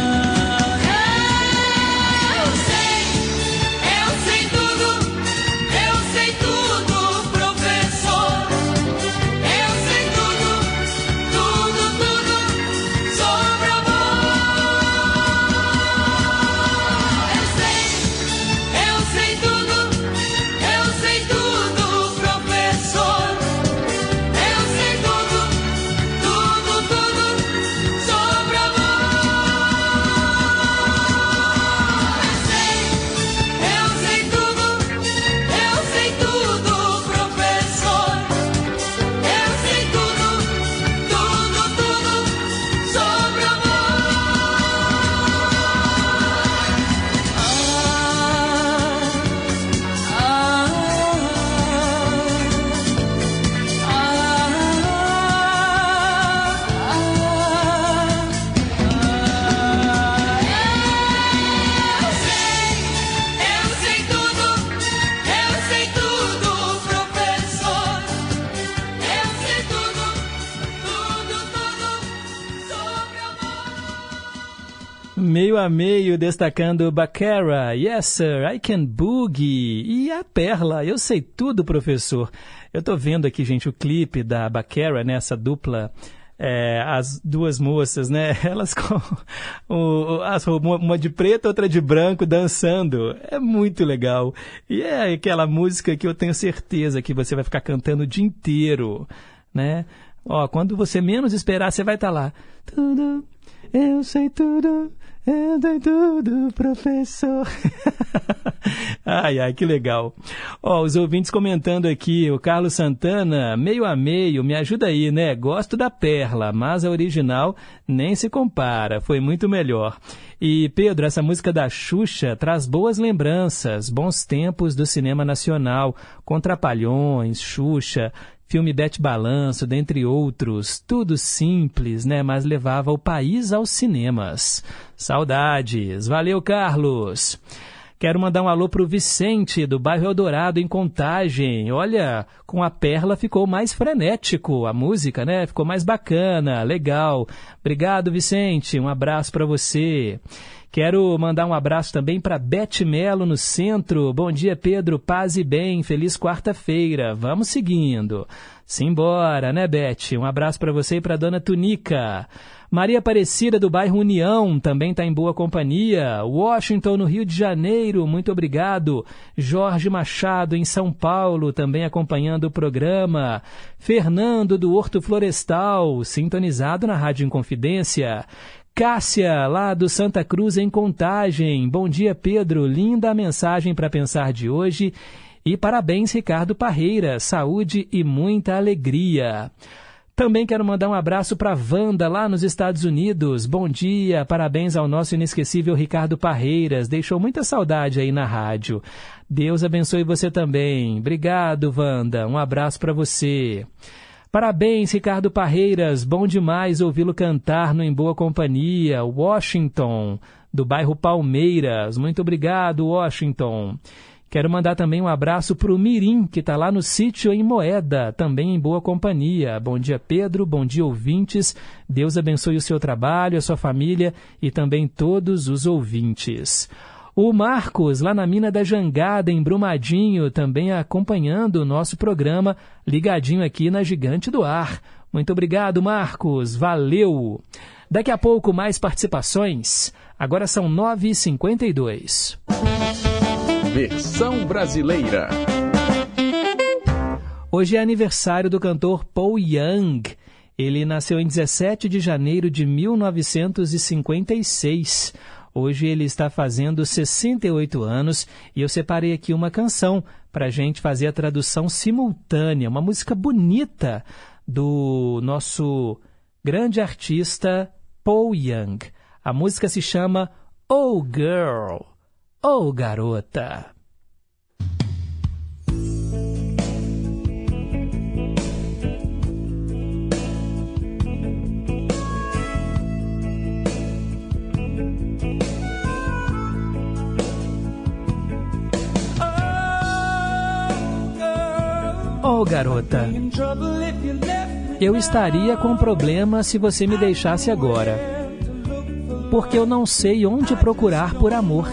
Meio a meio, destacando Baccara, Yes Sir, I Can Boogie. E a Perla, Eu Sei Tudo, Professor. Eu tô vendo aqui, gente, o clipe da Baccara, né, essa dupla, é, as duas moças, né, elas com o, as, uma de preto, outra de branco, dançando. É muito legal. E é aquela música que eu tenho certeza que você vai ficar cantando o dia inteiro, né? Ó, quando você menos esperar, você vai estar lá. Tudo, eu sei tudo, sei tudo, professor. ai, ai, que legal. Ó, os ouvintes comentando aqui, o Carlos Santana, meio a meio, me ajuda aí, né? Gosto da Perla, mas a original nem se compara, foi muito melhor. E Pedro, essa música da Xuxa traz boas lembranças, bons tempos do cinema nacional, com Trapalhões, Xuxa, filme Bete Balanço, dentre outros. Tudo simples, né? Mas levava o país aos cinemas. Saudades. Valeu, Carlos. Quero mandar um alô pro Vicente, do bairro Eldorado, em Contagem. Olha, com a Perla ficou mais frenético a música, né? Ficou mais bacana, legal. Obrigado, Vicente. Um abraço para você. Quero mandar um abraço também para Bete Melo no centro. Bom dia, Pedro. Paz e bem. Feliz quarta-feira. Vamos seguindo. Simbora, né, Bete? Um abraço para você e para dona Tunica. Maria Aparecida do bairro União também está em boa companhia. Washington no Rio de Janeiro, muito obrigado. Jorge Machado em São Paulo também acompanhando o programa. Fernando do Horto Florestal, sintonizado na Rádio Inconfidência. Cássia, lá do Santa Cruz, em Contagem. Bom dia, Pedro. Linda a mensagem para pensar de hoje. E parabéns, Ricardo Parreira. Saúde e muita alegria. Também quero mandar um abraço para Wanda, lá nos Estados Unidos. Bom dia, parabéns ao nosso inesquecível Ricardo Parreiras. Deixou muita saudade aí na rádio. Deus abençoe você também. Obrigado, Wanda. Um abraço para você. Parabéns, Ricardo Parreiras. Bom demais ouvi-lo cantar no Em Boa Companhia, Washington, do bairro Palmeiras. Muito obrigado, Washington. Quero mandar também um abraço para o Mirim, que está lá no sítio em Moeda, também em boa companhia. Bom dia, Pedro. Bom dia, ouvintes. Deus abençoe o seu trabalho, a sua família e também todos os ouvintes. O Marcos, lá na Mina da Jangada, em Brumadinho, também acompanhando o nosso programa, ligadinho aqui na Gigante do Ar. Muito obrigado, Marcos. Valeu! Daqui a pouco, mais participações. Agora são 9h52. Versão brasileira. Hoje é aniversário do cantor Paul Young. Ele nasceu em 17 de janeiro de 1956. Hoje ele está fazendo 68 anos e eu separei aqui uma canção para a gente fazer a tradução simultânea, uma música bonita do nosso grande artista Paul Young. A música se chama Oh Girl, Oh Garota. Oh, garota, eu estaria com problema se você me deixasse agora. Porque eu não sei onde procurar por amor.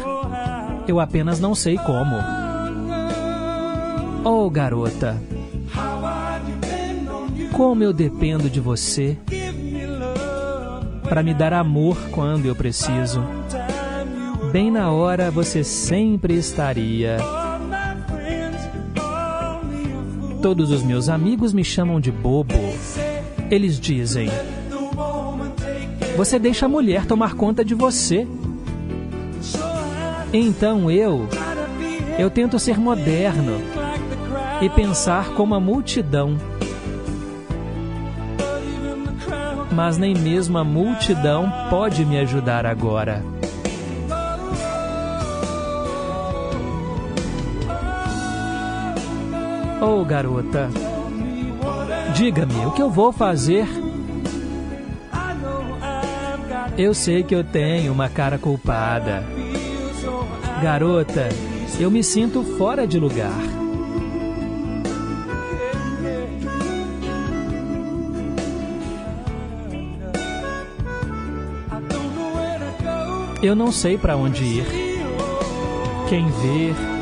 Eu apenas não sei como. Oh, garota, como eu dependo de você para me dar amor quando eu preciso. Bem na hora você sempre estaria. Todos os meus amigos me chamam de bobo. Eles dizem: Você deixa a mulher tomar conta de você. Então eu, eu tento ser moderno e pensar como a multidão. Mas nem mesmo a multidão pode me ajudar agora. Oh, garota, diga-me o que eu vou fazer. Eu sei que eu tenho uma cara culpada. Garota, eu me sinto fora de lugar. Eu não sei para onde ir. Quem ver.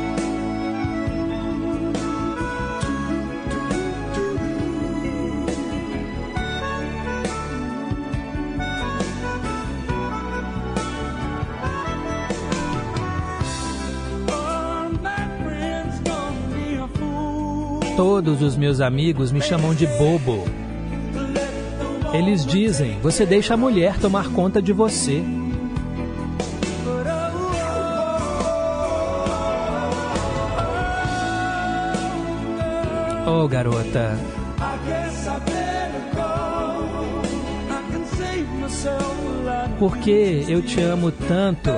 Todos os meus amigos me chamam de bobo. Eles dizem: você deixa a mulher tomar conta de você. Oh, garota. Por que eu te amo tanto?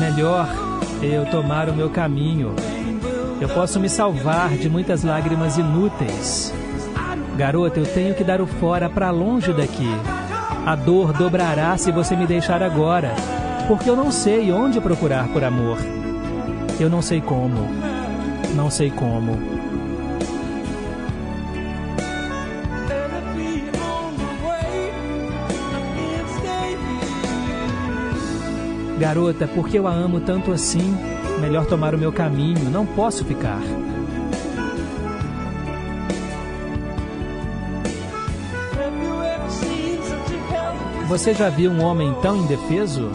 Melhor eu tomar o meu caminho. Eu posso me salvar de muitas lágrimas inúteis. Garota, eu tenho que dar o fora para longe daqui. A dor dobrará se você me deixar agora, porque eu não sei onde procurar por amor. Eu não sei como. Não sei como. Garota, porque eu a amo tanto assim, melhor tomar o meu caminho, não posso ficar. Você já viu um homem tão indefeso?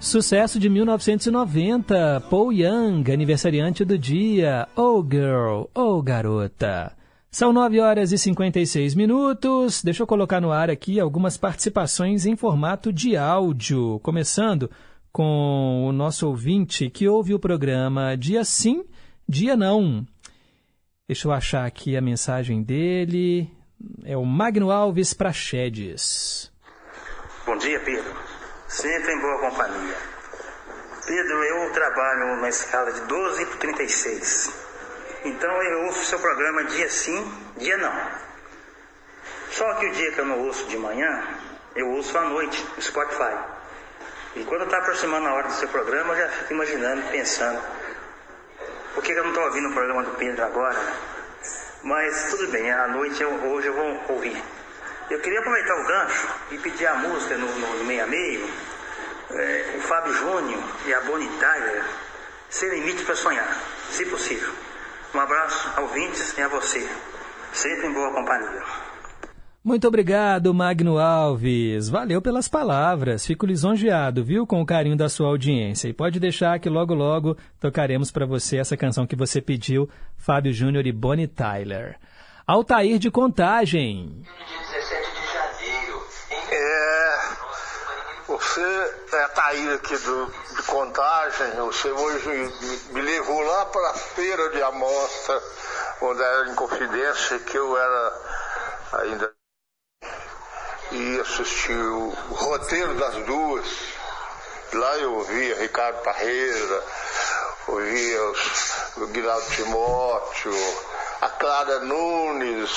Sucesso de 1990, Paul Young, aniversariante do dia. Oh girl, oh garota. São 9 horas e 56 minutos. Deixa eu colocar no ar aqui algumas participações em formato de áudio. Começando com o nosso ouvinte que ouve o programa Dia Sim, Dia Não. Deixa eu achar aqui a mensagem dele. É o Magno Alves Prachedes. Bom dia, Pedro. Sempre em boa companhia. Pedro, eu trabalho numa escala de 12 por 36. Então eu ouço seu programa dia sim, dia não. Só que o dia que eu não ouço de manhã, eu ouço à noite no Spotify. E quando está aproximando a hora do seu programa, eu já fico imaginando, pensando, por que eu não estou ouvindo o programa do Pedro agora? Mas tudo bem, à noite eu, hoje eu vou ouvir. Eu queria aproveitar o gancho e pedir a música no, no, no meio a meio, é, o Fábio Júnior e a Tyler, Sem Limite para Sonhar, se possível. Um abraço ouvintes e a você, sempre em boa companhia. Muito obrigado, Magno Alves. Valeu pelas palavras. Fico lisonjeado, viu, com o carinho da sua audiência. E pode deixar que logo, logo tocaremos para você essa canção que você pediu, Fábio Júnior e Bonnie Tyler. Altair de Contagem. É, você é Taíra aqui do, de Contagem, você hoje me, levou lá para a feira de amostra, onde era em confidência, que eu era ainda e assisti o, o roteiro das duas. Lá eu ouvia Ricardo Parreira, ouvia os, o Guilherme Timóteo, a Clara Nunes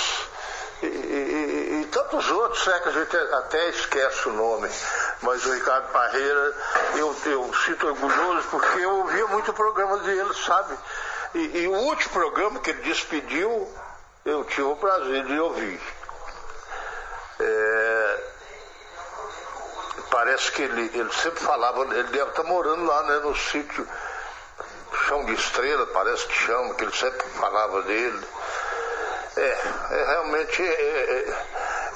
e, e- e tantos outros, né, que a gente até esquece o nome. Mas o Ricardo Parreira, eu, eu sinto orgulhoso porque eu ouvia muito o programa dele, sabe? E, e o último programa que ele despediu, eu tive o prazer de ouvir. É, parece que ele, ele sempre falava, ele deve estar morando lá né, no sítio Chão de Estrela, parece que chama, que ele sempre falava dele. É, é realmente é,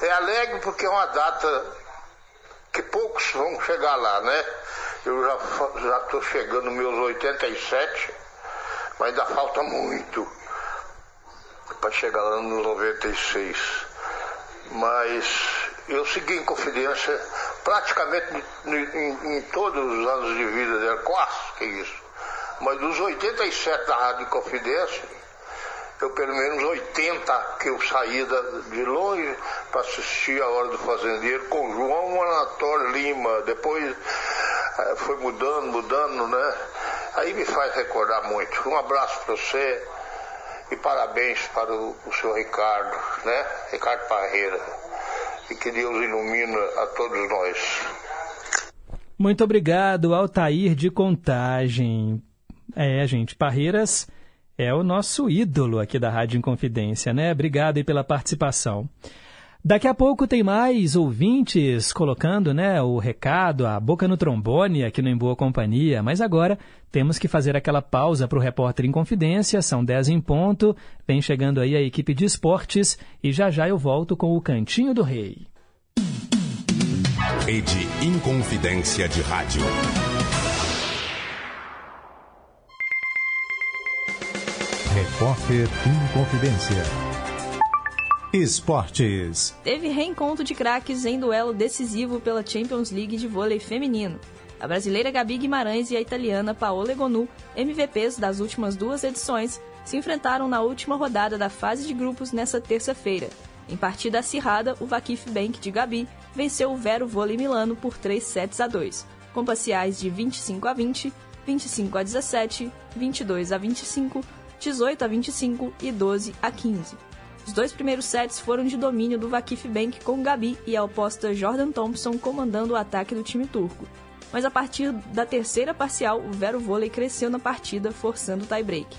é- é alegre porque é uma data que poucos vão chegar lá, né? Eu já estou chegando meus 87, mas ainda falta muito para chegar lá nos 96 mas eu segui em confidência praticamente em, em- em todos os anos de vida dela, quase que isso. Mas dos 87 da Rádio Confidência, eu pelo menos 80 que eu saí de longe para assistir a Hora do Fazendeiro com João Anatório Lima. Depois eh, foi mudando, mudando, né? Aí me faz recordar muito. Um abraço para você e parabéns para o, o senhor Ricardo, né? Ricardo Parreira. E que Deus ilumina a todos nós. Muito obrigado, Altair de Contagem. É, gente, Parreiras é o nosso ídolo aqui da Rádio Inconfidência, né? Obrigado aí pela participação. Daqui a pouco tem mais ouvintes colocando, né, o recado, a boca no trombone aqui no Em Boa Companhia, mas agora temos que fazer aquela pausa para o repórter em confidência, são 10 em ponto, vem chegando aí a equipe de esportes e já já eu volto com o Cantinho do Rei. Rede Inconfidência de Rádio. Repórter Inconfidência. Esportes. Teve reencontro de craques em duelo decisivo pela Champions League de vôlei feminino. A brasileira Gabi Guimarães e a italiana Paola Egonu, MVPs das últimas duas edições, se enfrentaram na última rodada da fase de grupos nesta terça-feira. Em partida acirrada, o Vakif Bank de Gabi venceu o Vero Vôlei Milano por 3 sets a 2, com parciais de 25 a 20, 25 a 17, 22 a 25, 18 a 25 e 12 a 15. Os dois primeiros sets foram de domínio do Vakif Bank com Gabi e a oposta Jordan Thompson comandando o ataque do time turco. Mas a partir da terceira parcial, o Vero Vôlei cresceu na partida, forçando o tie-break.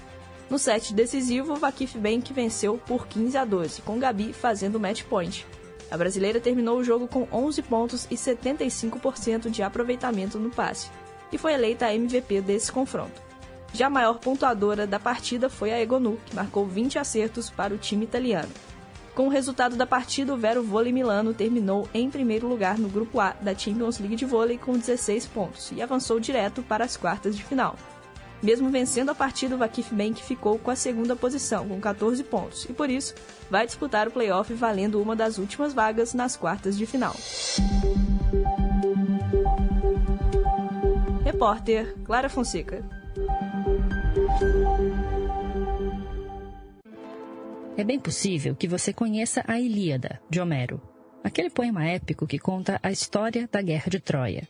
No set decisivo, o Vakif Bank venceu por 15 a 12, com Gabi fazendo match point. A brasileira terminou o jogo com 11 pontos e 75% de aproveitamento no passe, e foi eleita a MVP desse confronto. Já a maior pontuadora da partida foi a Egonu, que marcou 20 acertos para o time italiano. Com o resultado da partida, o Vero Vôlei Milano terminou em primeiro lugar no Grupo A da Champions League de Vôlei com 16 pontos e avançou direto para as quartas de final. Mesmo vencendo a partida, o Vakif Bank ficou com a segunda posição, com 14 pontos, e por isso vai disputar o playoff valendo uma das últimas vagas nas quartas de final. Repórter Clara Fonseca. É bem possível que você conheça a Ilíada, de Homero, aquele poema épico que conta a história da Guerra de Troia.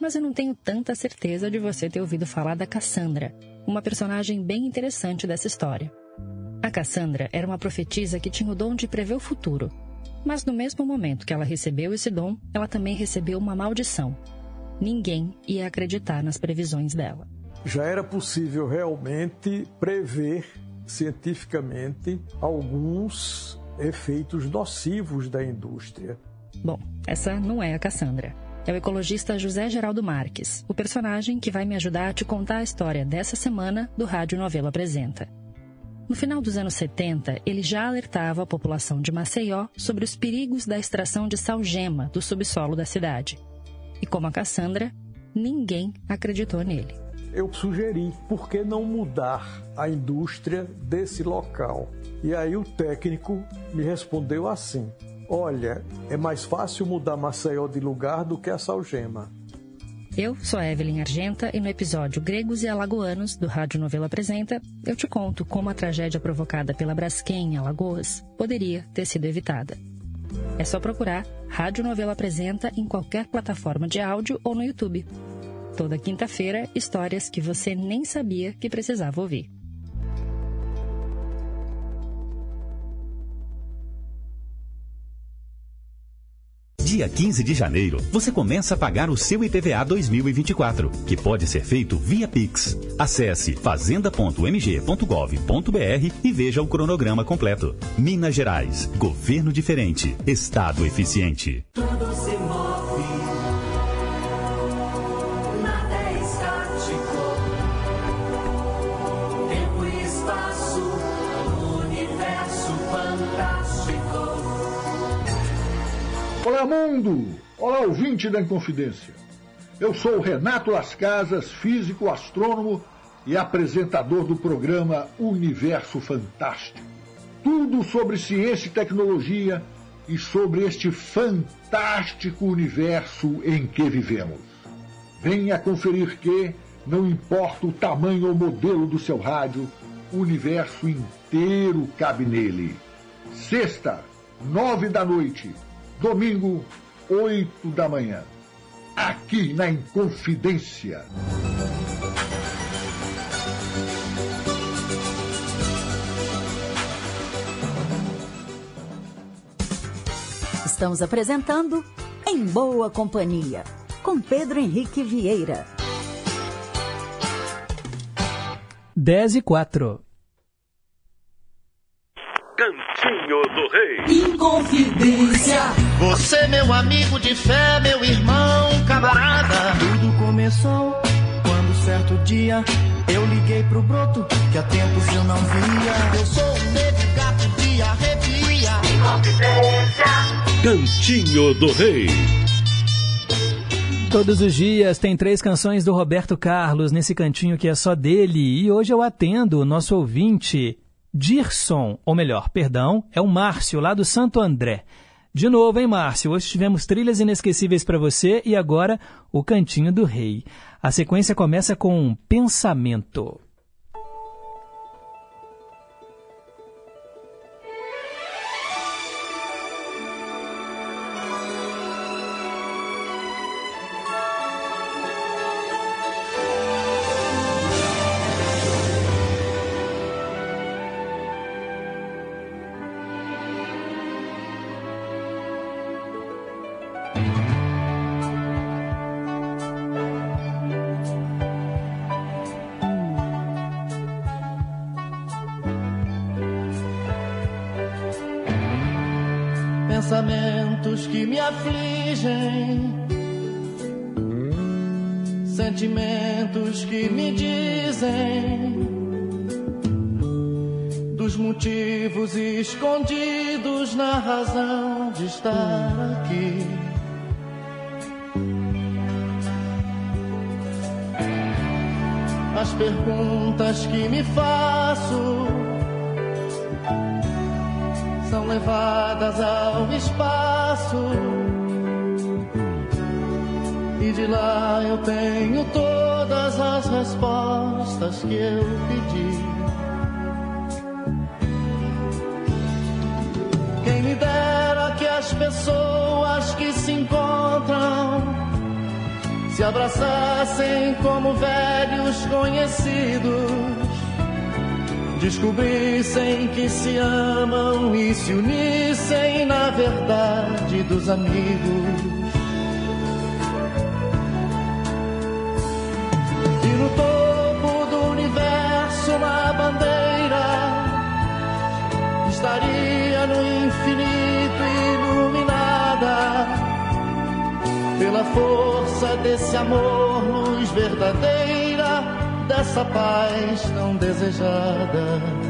Mas eu não tenho tanta certeza de você ter ouvido falar da Cassandra, uma personagem bem interessante dessa história. A Cassandra era uma profetisa que tinha o dom de prever o futuro, mas no mesmo momento que ela recebeu esse dom, ela também recebeu uma maldição. Ninguém ia acreditar nas previsões dela. Já era possível realmente prever cientificamente alguns efeitos nocivos da indústria. Bom, essa não é a Cassandra. É o ecologista José Geraldo Marques, o personagem que vai me ajudar a te contar a história dessa semana do Rádio Novelo Apresenta. No final dos anos 70, ele já alertava a população de Maceió sobre os perigos da extração de salgema do subsolo da cidade. E como a Cassandra, ninguém acreditou nele. Eu sugeri por que não mudar a indústria desse local. E aí o técnico me respondeu assim: Olha, é mais fácil mudar Maceió de lugar do que a salgema. Eu sou a Evelyn Argenta e no episódio Gregos e Alagoanos do Rádio Novela Apresenta, eu te conto como a tragédia provocada pela Braskem em Alagoas poderia ter sido evitada. É só procurar Rádio Novela Apresenta em qualquer plataforma de áudio ou no YouTube. Toda quinta-feira, histórias que você nem sabia que precisava ouvir. Dia 15 de janeiro, você começa a pagar o seu IPVA 2024, que pode ser feito via Pix. Acesse fazenda.mg.gov.br e veja o cronograma completo. Minas Gerais, governo diferente, estado eficiente. Olá, mundo! Olá, ouvinte da Inconfidência. Eu sou Renato Las Casas, físico, astrônomo e apresentador do programa Universo Fantástico. Tudo sobre ciência e tecnologia e sobre este fantástico universo em que vivemos. Venha conferir que, não importa o tamanho ou modelo do seu rádio, o universo inteiro cabe nele. Sexta, nove da noite. Domingo, oito da manhã. Aqui na Inconfidência. Estamos apresentando Em Boa Companhia, com Pedro Henrique Vieira. 10 e 4. Cantinho do Rei. Inconfidência. Você, meu amigo de fé, meu irmão, camarada. Tudo começou quando certo dia eu liguei pro broto que há tempos eu não via. Eu sou um negro gato de arrepia. Cantinho do Rei. Todos os dias tem três canções do Roberto Carlos nesse cantinho que é só dele. E hoje eu atendo o nosso ouvinte, Dirson, ou melhor, perdão, é o Márcio, lá do Santo André. De novo, hein, Márcio? Hoje tivemos trilhas inesquecíveis para você e agora o Cantinho do Rei. A sequência começa com um pensamento. Que me afligem, sentimentos que me dizem dos motivos escondidos na razão de estar aqui. As perguntas que me faço são levadas ao espaço. Que eu pedi. Quem me dera que as pessoas que se encontram se abraçassem como velhos conhecidos descobrissem que se amam e se unissem na verdade dos amigos. A força desse amor, luz verdadeira, dessa paz tão desejada.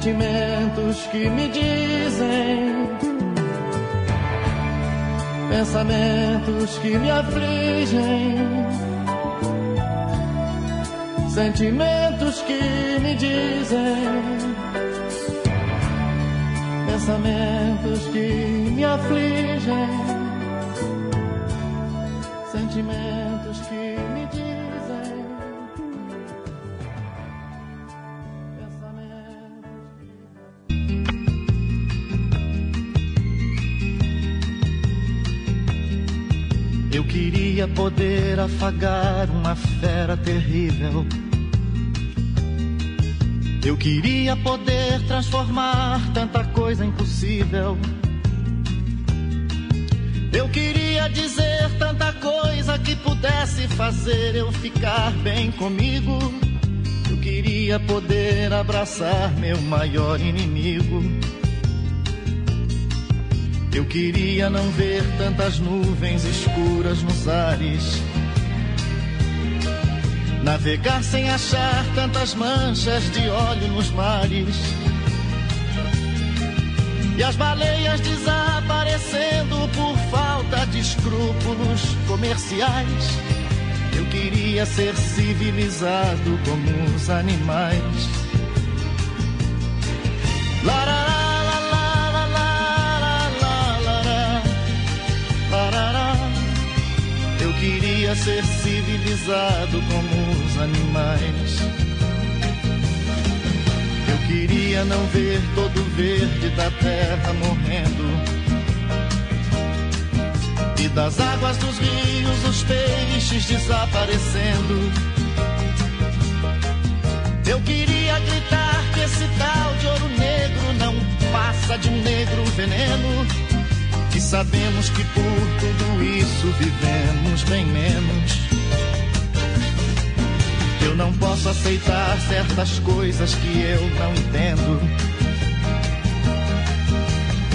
Sentimentos que me dizem. Pensamentos que me afligem, sentimentos que me dizem, pensamentos que me afligem, sentimentos que queria poder afagar uma fera terrível. Eu queria poder transformar tanta coisa impossível. Eu queria dizer tanta coisa que pudesse fazer eu ficar bem comigo. Eu queria poder abraçar meu maior inimigo. Eu queria não ver tantas nuvens escuras nos ares. Navegar sem achar tantas manchas de óleo nos mares. E as baleias desaparecendo por falta de escrúpulos comerciais. Eu queria ser civilizado como os animais. Larará. Ser civilizado como os animais. Eu queria não ver todo o verde da terra morrendo. E das águas dos rios os peixes desaparecendo. Eu queria gritar que esse tal de ouro negro não passa de um negro veneno. E sabemos que por tudo isso vivemos bem menos. Eu não posso aceitar certas coisas que eu não entendo.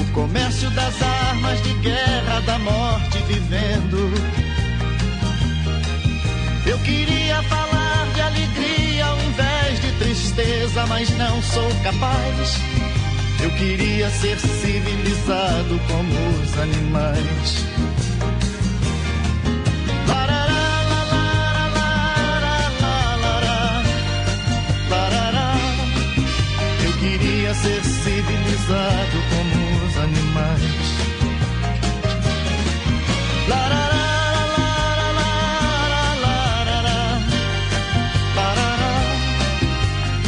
O comércio das armas de guerra, da morte vivendo. Eu queria falar de alegria ao invés de tristeza, mas não sou capaz. Eu queria ser civilizado como os animais. Eu queria ser civilizado como os animais.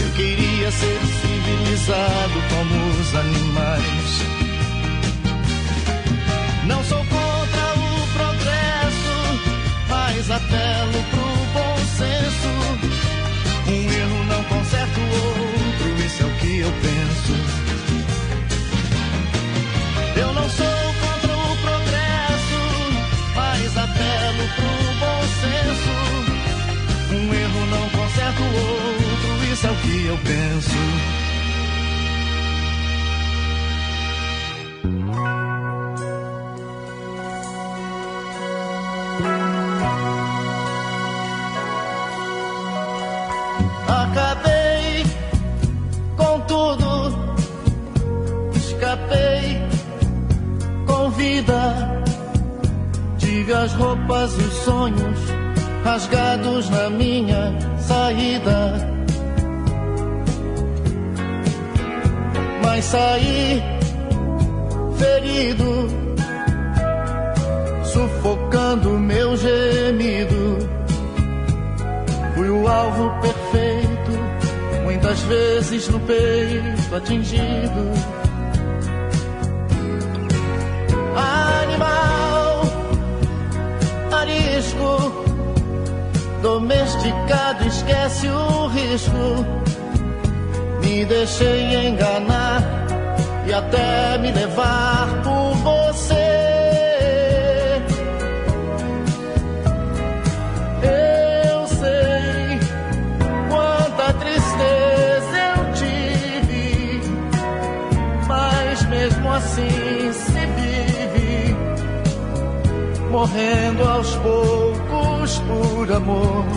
Eu queria ser civilizado como os animais. Não sou contra o progresso, mas apelo pro bom senso. Um erro não conserta o outro, isso é o que eu penso. Eu não sou contra o progresso, mas apelo pro bom senso. Um erro não conserta o outro, isso é o que eu penso. Acabei com tudo, escapei com vida. Tive as roupas e os sonhos rasgados na minha saída. Mas saí ferido, sufocando meu gemido. Fui o alvo perfeito, muitas vezes no peito atingido. Animal, arisco, domesticado, esquece o risco. Me deixei enganar e até me levar por você. Morrendo aos poucos por amor.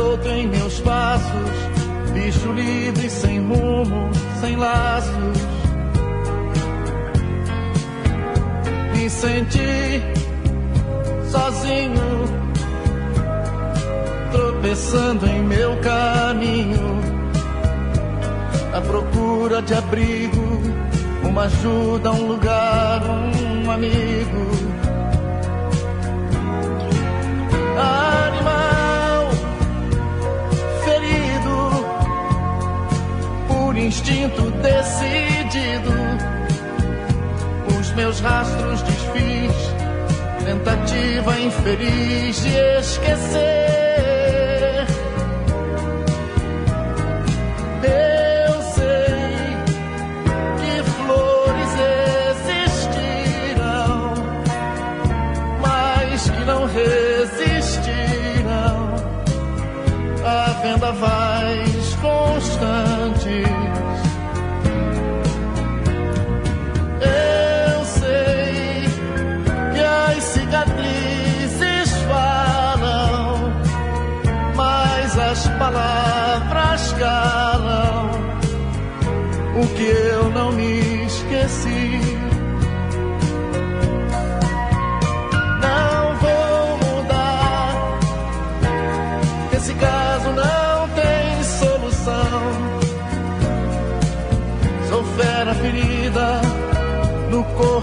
Solto em meus passos, bicho livre, sem rumo, sem laços. Me senti sozinho, tropeçando em meu caminho à procura de abrigo, uma ajuda, um lugar, um amigo. Instinto decidido, os meus rastros desfiz, tentativa infeliz de esquecer. Eu sei que flores existirão, mas que não resistirão a vendavais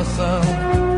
Coração.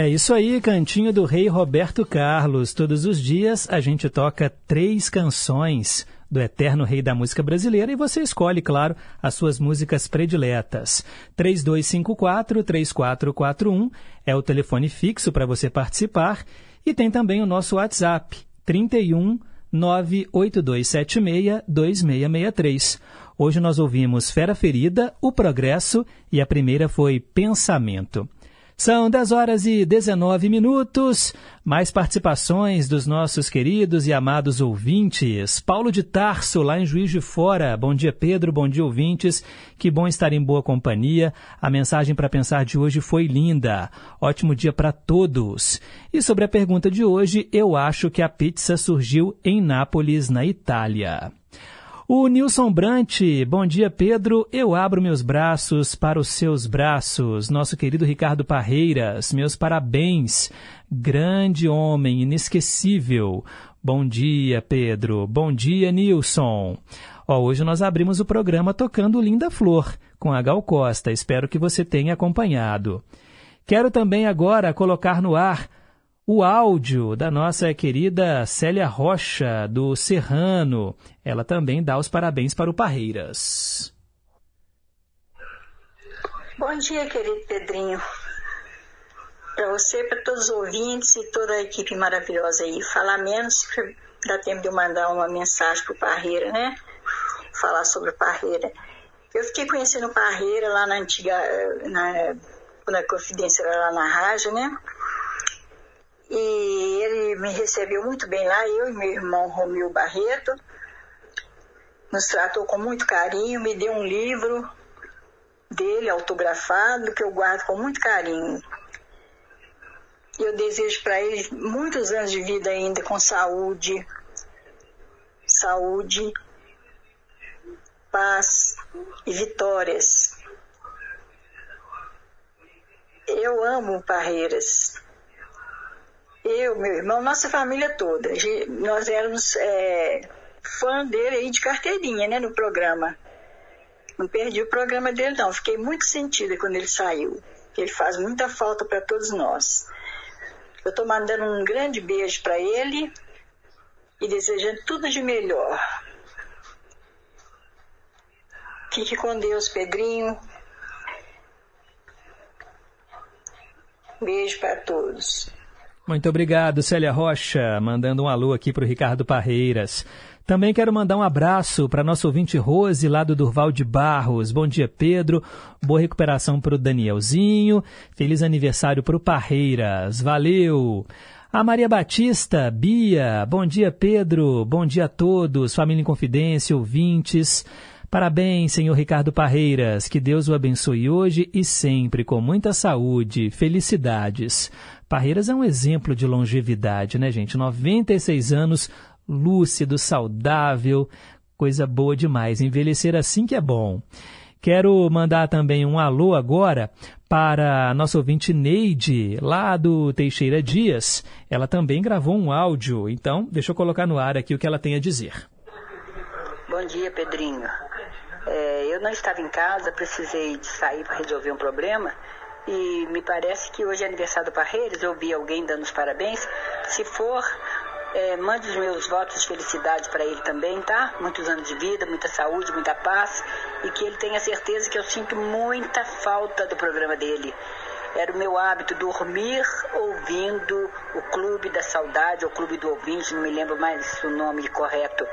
É isso aí, cantinho do rei Roberto Carlos. Todos os dias a gente toca três canções do eterno rei da música brasileira e você escolhe, claro, as suas músicas prediletas. 3254-3441 é o telefone fixo para você participar e tem também o nosso WhatsApp, 31 98276-2663. Hoje nós ouvimos Fera Ferida, O Progresso e a primeira foi Pensamento. São 10 horas e 19 minutos. Mais participações dos nossos queridos e amados ouvintes. Paulo de Tarso, lá em Juiz de Fora. Bom dia, Pedro. Bom dia, ouvintes. Que bom estar em boa companhia. A mensagem para pensar de hoje foi linda. Ótimo dia para todos. E sobre a pergunta de hoje, eu acho que a pizza surgiu em Nápoles, na Itália. O Nilson Brant, bom dia Pedro, eu abro meus braços para os seus braços. Nosso querido Ricardo Parreiras, meus parabéns. Grande homem, inesquecível. Bom dia Pedro, bom dia Nilson. Ó, hoje nós abrimos o programa tocando Linda Flor, com a Gal Costa, espero que você tenha acompanhado. Quero também agora colocar no ar o áudio da nossa querida Célia Rocha, do Serrano. Ela também dá os parabéns para o Parreiras. Bom dia, querido Pedrinho. Para você, para todos os ouvintes e toda a equipe maravilhosa aí. Falar menos, dá tempo de eu mandar uma mensagem para o Parreira, né? Falar sobre o Parreira. Eu fiquei conhecendo o Parreira lá na antiga, na, quando a Confidência lá na rádio, né? E ele me recebeu muito bem lá, eu e meu irmão Romil Barreto. Nos tratou com muito carinho, me deu um livro dele autografado que eu guardo com muito carinho. Eu desejo para ele muitos anos de vida ainda com saúde, saúde, paz e vitórias. Eu amo Parreiras eu, meu irmão, nossa família toda. Nós éramos é, fã dele aí de carteirinha, né, no programa. Não perdi o programa dele, não. Fiquei muito sentida quando ele saiu. Ele faz muita falta para todos nós. Eu estou mandando um grande beijo para ele e desejando tudo de melhor. Fique com Deus, Pedrinho. Beijo para todos. Muito obrigado, Célia Rocha, mandando um alô aqui para o Ricardo Parreiras. Também quero mandar um abraço para nosso ouvinte Rose, lá do Durval de Barros. Bom dia, Pedro. Boa recuperação para o Danielzinho. Feliz aniversário para o Parreiras. Valeu! A Maria Batista, Bia, bom dia, Pedro. Bom dia a todos, família em confidência, ouvintes. Parabéns, senhor Ricardo Parreiras. Que Deus o abençoe hoje e sempre com muita saúde. Felicidades. Parreiras é um exemplo de longevidade, né, gente? 96 anos, lúcido, saudável, coisa boa demais. Envelhecer assim que é bom. Quero mandar também um alô agora para a nossa ouvinte Neide, lá do Teixeira Dias. Ela também gravou um áudio, então deixa eu colocar no ar aqui o que ela tem a dizer. Bom dia, Pedrinho. É, eu não estava em casa, precisei de sair para resolver um problema e me parece que hoje é aniversário do Parreiras, eu vi alguém dando os parabéns. Se for, é, mande os meus votos de felicidade para ele também, tá? Muitos anos de vida, muita saúde, muita paz e que ele tenha certeza que eu sinto muita falta do programa dele. Era o meu hábito dormir ouvindo o Clube da Saudade, ou Clube do Ouvinte, não me lembro mais o nome correto.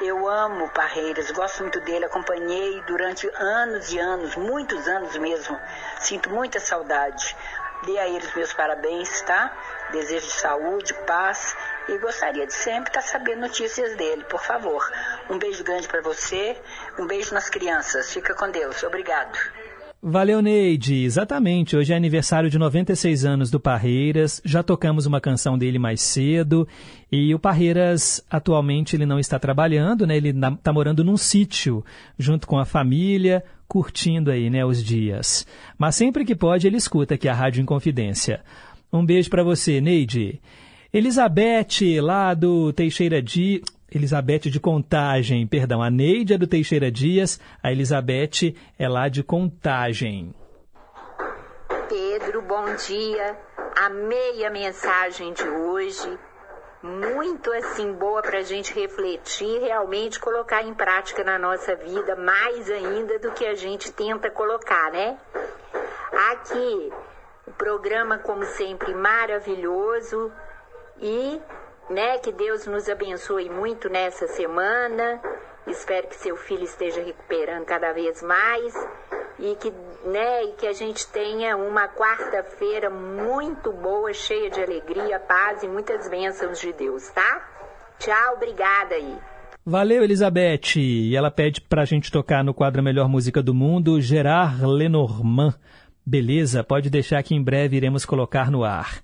Eu amo Parreiras, gosto muito dele, acompanhei durante anos e anos, muitos anos mesmo. Sinto muita saudade. Dê a eles meus parabéns, tá? Desejo saúde, paz e gostaria de sempre estar sabendo notícias dele, por favor. Um beijo grande para você, um beijo nas crianças. Fica com Deus. Obrigado. Valeu, Neide. Exatamente. Hoje é aniversário de 96 anos do Parreiras. Já tocamos uma canção dele mais cedo. E o Parreiras, atualmente, ele não está trabalhando, né? Ele está morando num sítio, junto com a família, curtindo aí, né, os dias. Mas sempre que pode, ele escuta aqui a Rádio Inconfidência. Um beijo para você, Neide. Elizabeth, lá do Teixeira Dias. Elizabeth de Contagem, perdão, a Neide é do Teixeira Dias, a Elizabeth é lá de Contagem. Pedro, bom dia. Amei a mensagem de hoje. Muito assim boa para a gente refletir, realmente colocar em prática na nossa vida mais ainda do que a gente tenta colocar, né? Aqui, o programa, como sempre, maravilhoso e né, que Deus nos abençoe muito nessa semana. Espero que seu filho esteja recuperando cada vez mais e que, né, e que a gente tenha uma quarta-feira muito boa, cheia de alegria, paz e muitas bênçãos de Deus, tá? Tchau, obrigada aí. Valeu, Elizabeth. E ela pede pra gente tocar no quadro Melhor Música do Mundo, Gerard Lenormand. Beleza, pode deixar que em breve iremos colocar no ar.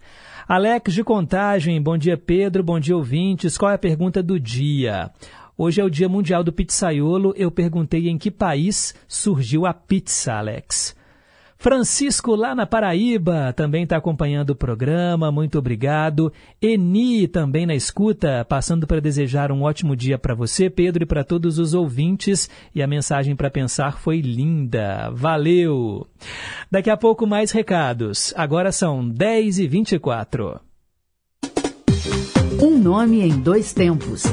Alex de Contagem, bom dia Pedro, bom dia ouvintes. Qual é a pergunta do dia? Hoje é o Dia Mundial do Pizzaiolo. Eu perguntei em que país surgiu a pizza, Alex. Francisco, lá na Paraíba, também está acompanhando o programa, muito obrigado. Eni, também na escuta, passando para desejar um ótimo dia para você, Pedro, e para todos os ouvintes. E a mensagem para pensar foi linda. Valeu! Daqui a pouco mais recados. Agora são 10 e 24 Um nome em dois tempos.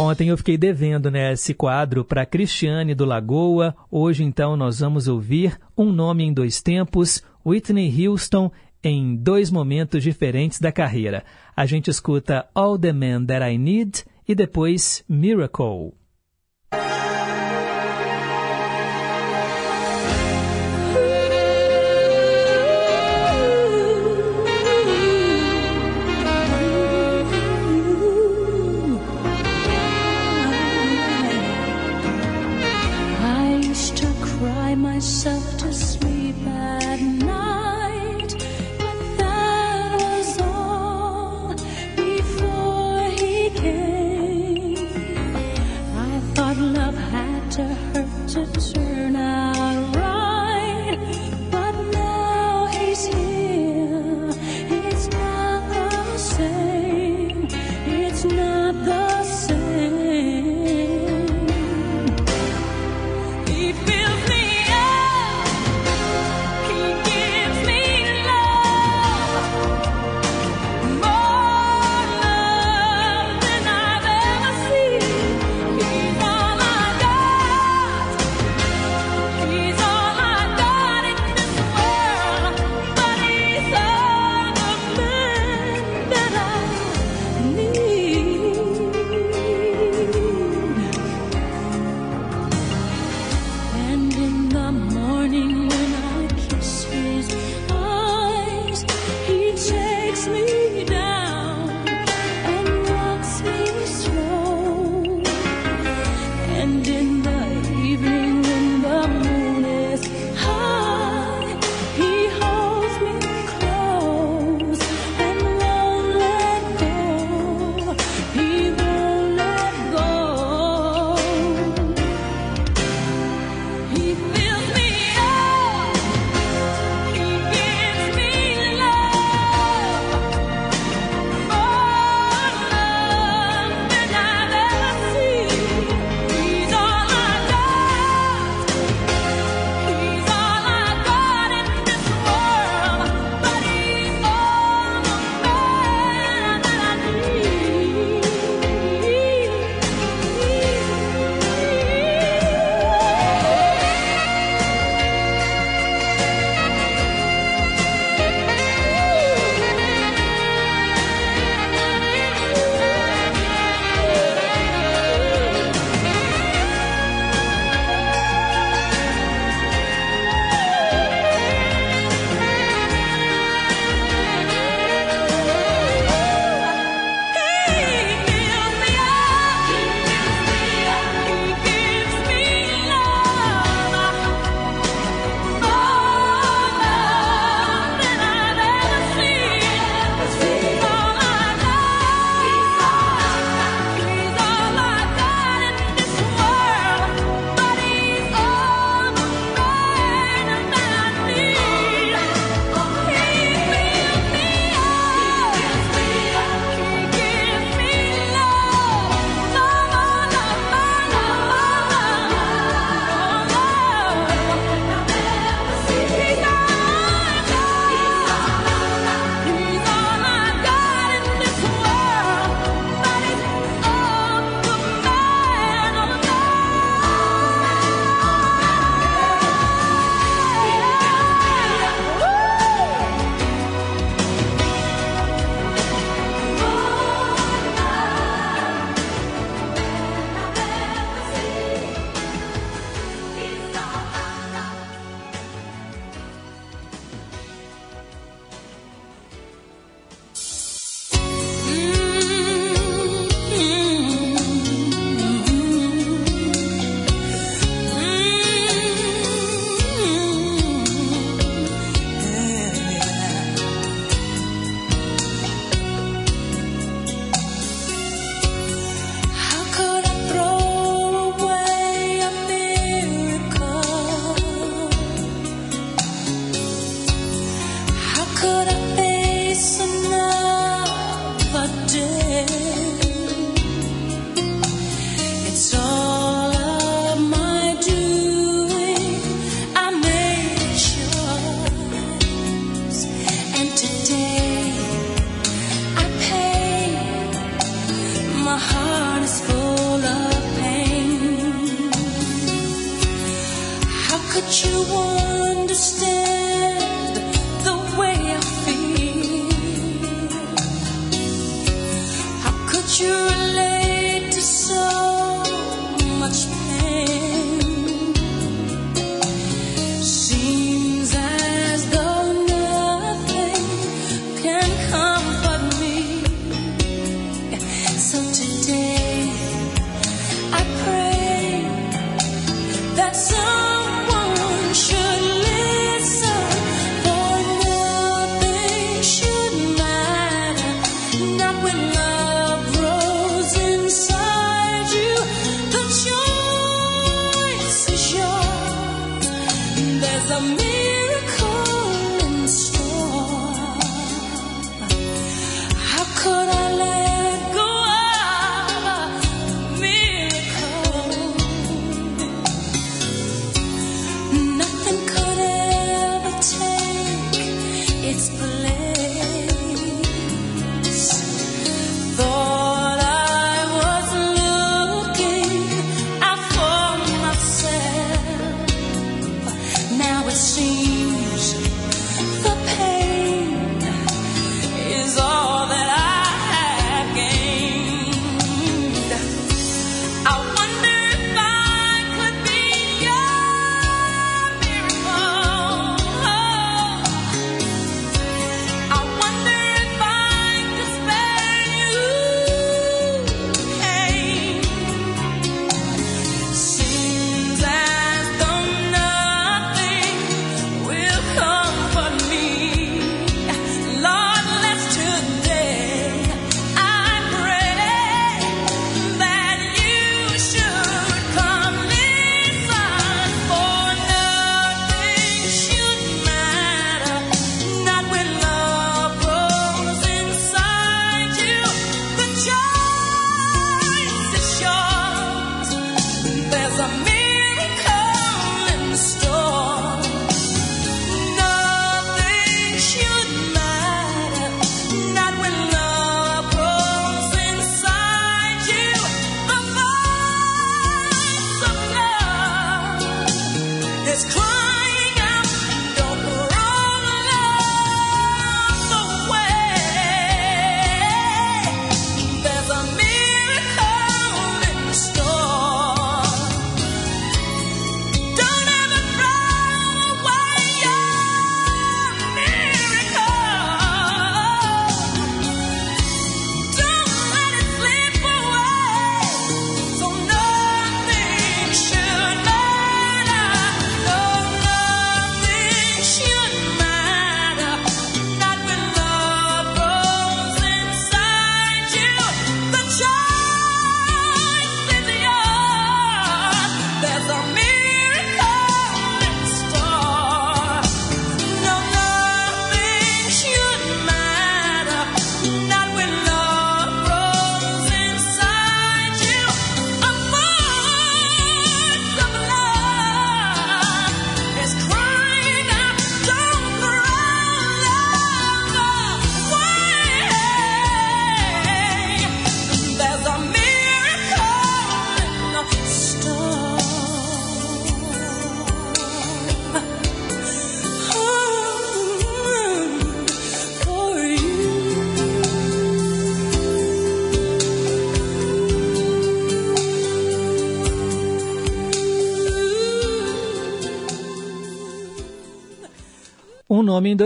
Ontem eu fiquei devendo né, esse quadro para Cristiane do Lagoa. Hoje, então, nós vamos ouvir Um Nome em Dois Tempos, Whitney Houston, em dois momentos diferentes da carreira. A gente escuta All the Man That I Need e depois Miracle.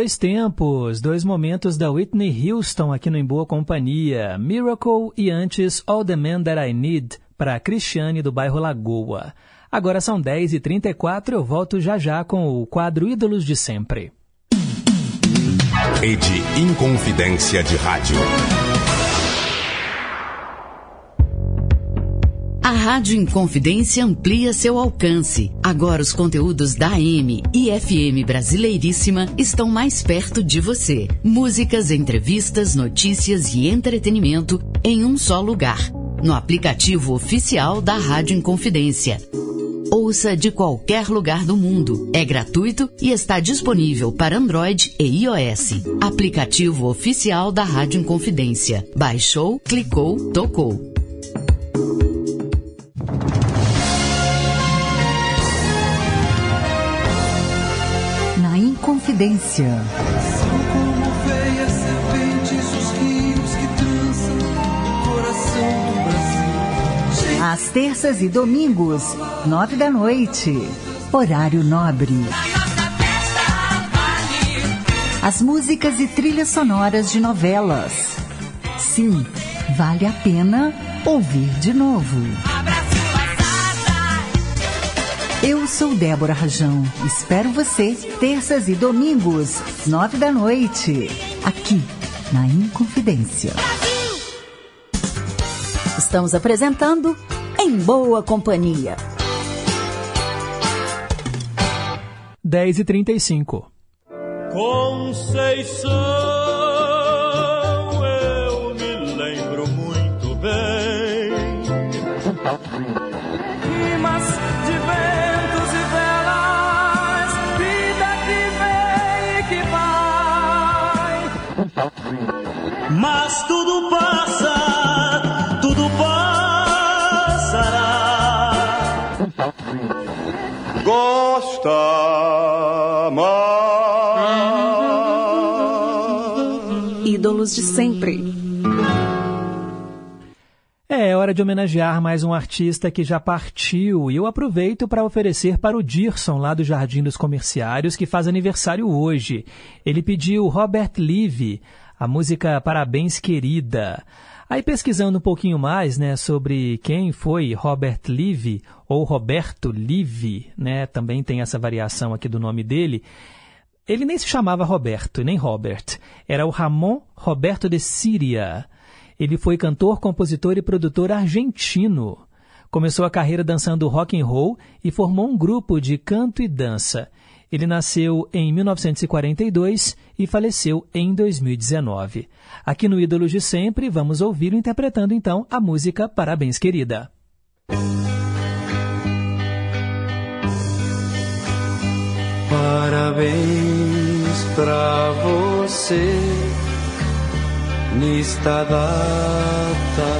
dois tempos, dois momentos da Whitney Houston aqui no Em Boa Companhia, Miracle e antes All the Man That I Need, para a Cristiane do bairro Lagoa. Agora são 10h34, eu volto já já com o quadro Ídolos de Sempre. Rede Inconfidência de Rádio. A Rádio Inconfidência amplia seu alcance. Agora os conteúdos da AM e FM Brasileiríssima estão mais perto de você. Músicas, entrevistas, notícias e entretenimento em um só lugar. No aplicativo oficial da Rádio Inconfidência. Ouça de qualquer lugar do mundo. É gratuito e está disponível para Android e iOS. Aplicativo oficial da Rádio Inconfidência. Baixou, clicou, tocou. Inconfidência. Como veias serpentes os rios que trançam o coração do Brasil. Às terças e domingos, nove da noite. Horário nobre. As músicas e trilhas sonoras de novelas. Sim, vale a pena ouvir de novo. Eu sou Débora Rajão. Espero você terças e domingos, nove da noite, aqui na Inconfidência. Estamos apresentando Em Boa Companhia. 10 e 35 Conceição, De sempre. É hora de homenagear mais um artista que já partiu e eu aproveito para oferecer para o Dirson, lá do Jardim dos Comerciários, que faz aniversário hoje. Ele pediu Robert Levy, a música Parabéns Querida. Aí pesquisando um pouquinho mais, né, sobre quem foi Robert Levy ou Roberto Levy, né, também tem essa variação aqui do nome dele. Ele nem se chamava Roberto, nem Robert. Era o Ramon Roberto de Síria. Ele foi cantor, compositor e produtor argentino. Começou a carreira dançando rock and roll e formou um grupo de canto e dança. Ele nasceu em 1942 e faleceu em 2019. Aqui no Ídolos de Sempre, vamos ouvi-lo interpretando então a música Parabéns Querida. Parabéns pra você nesta data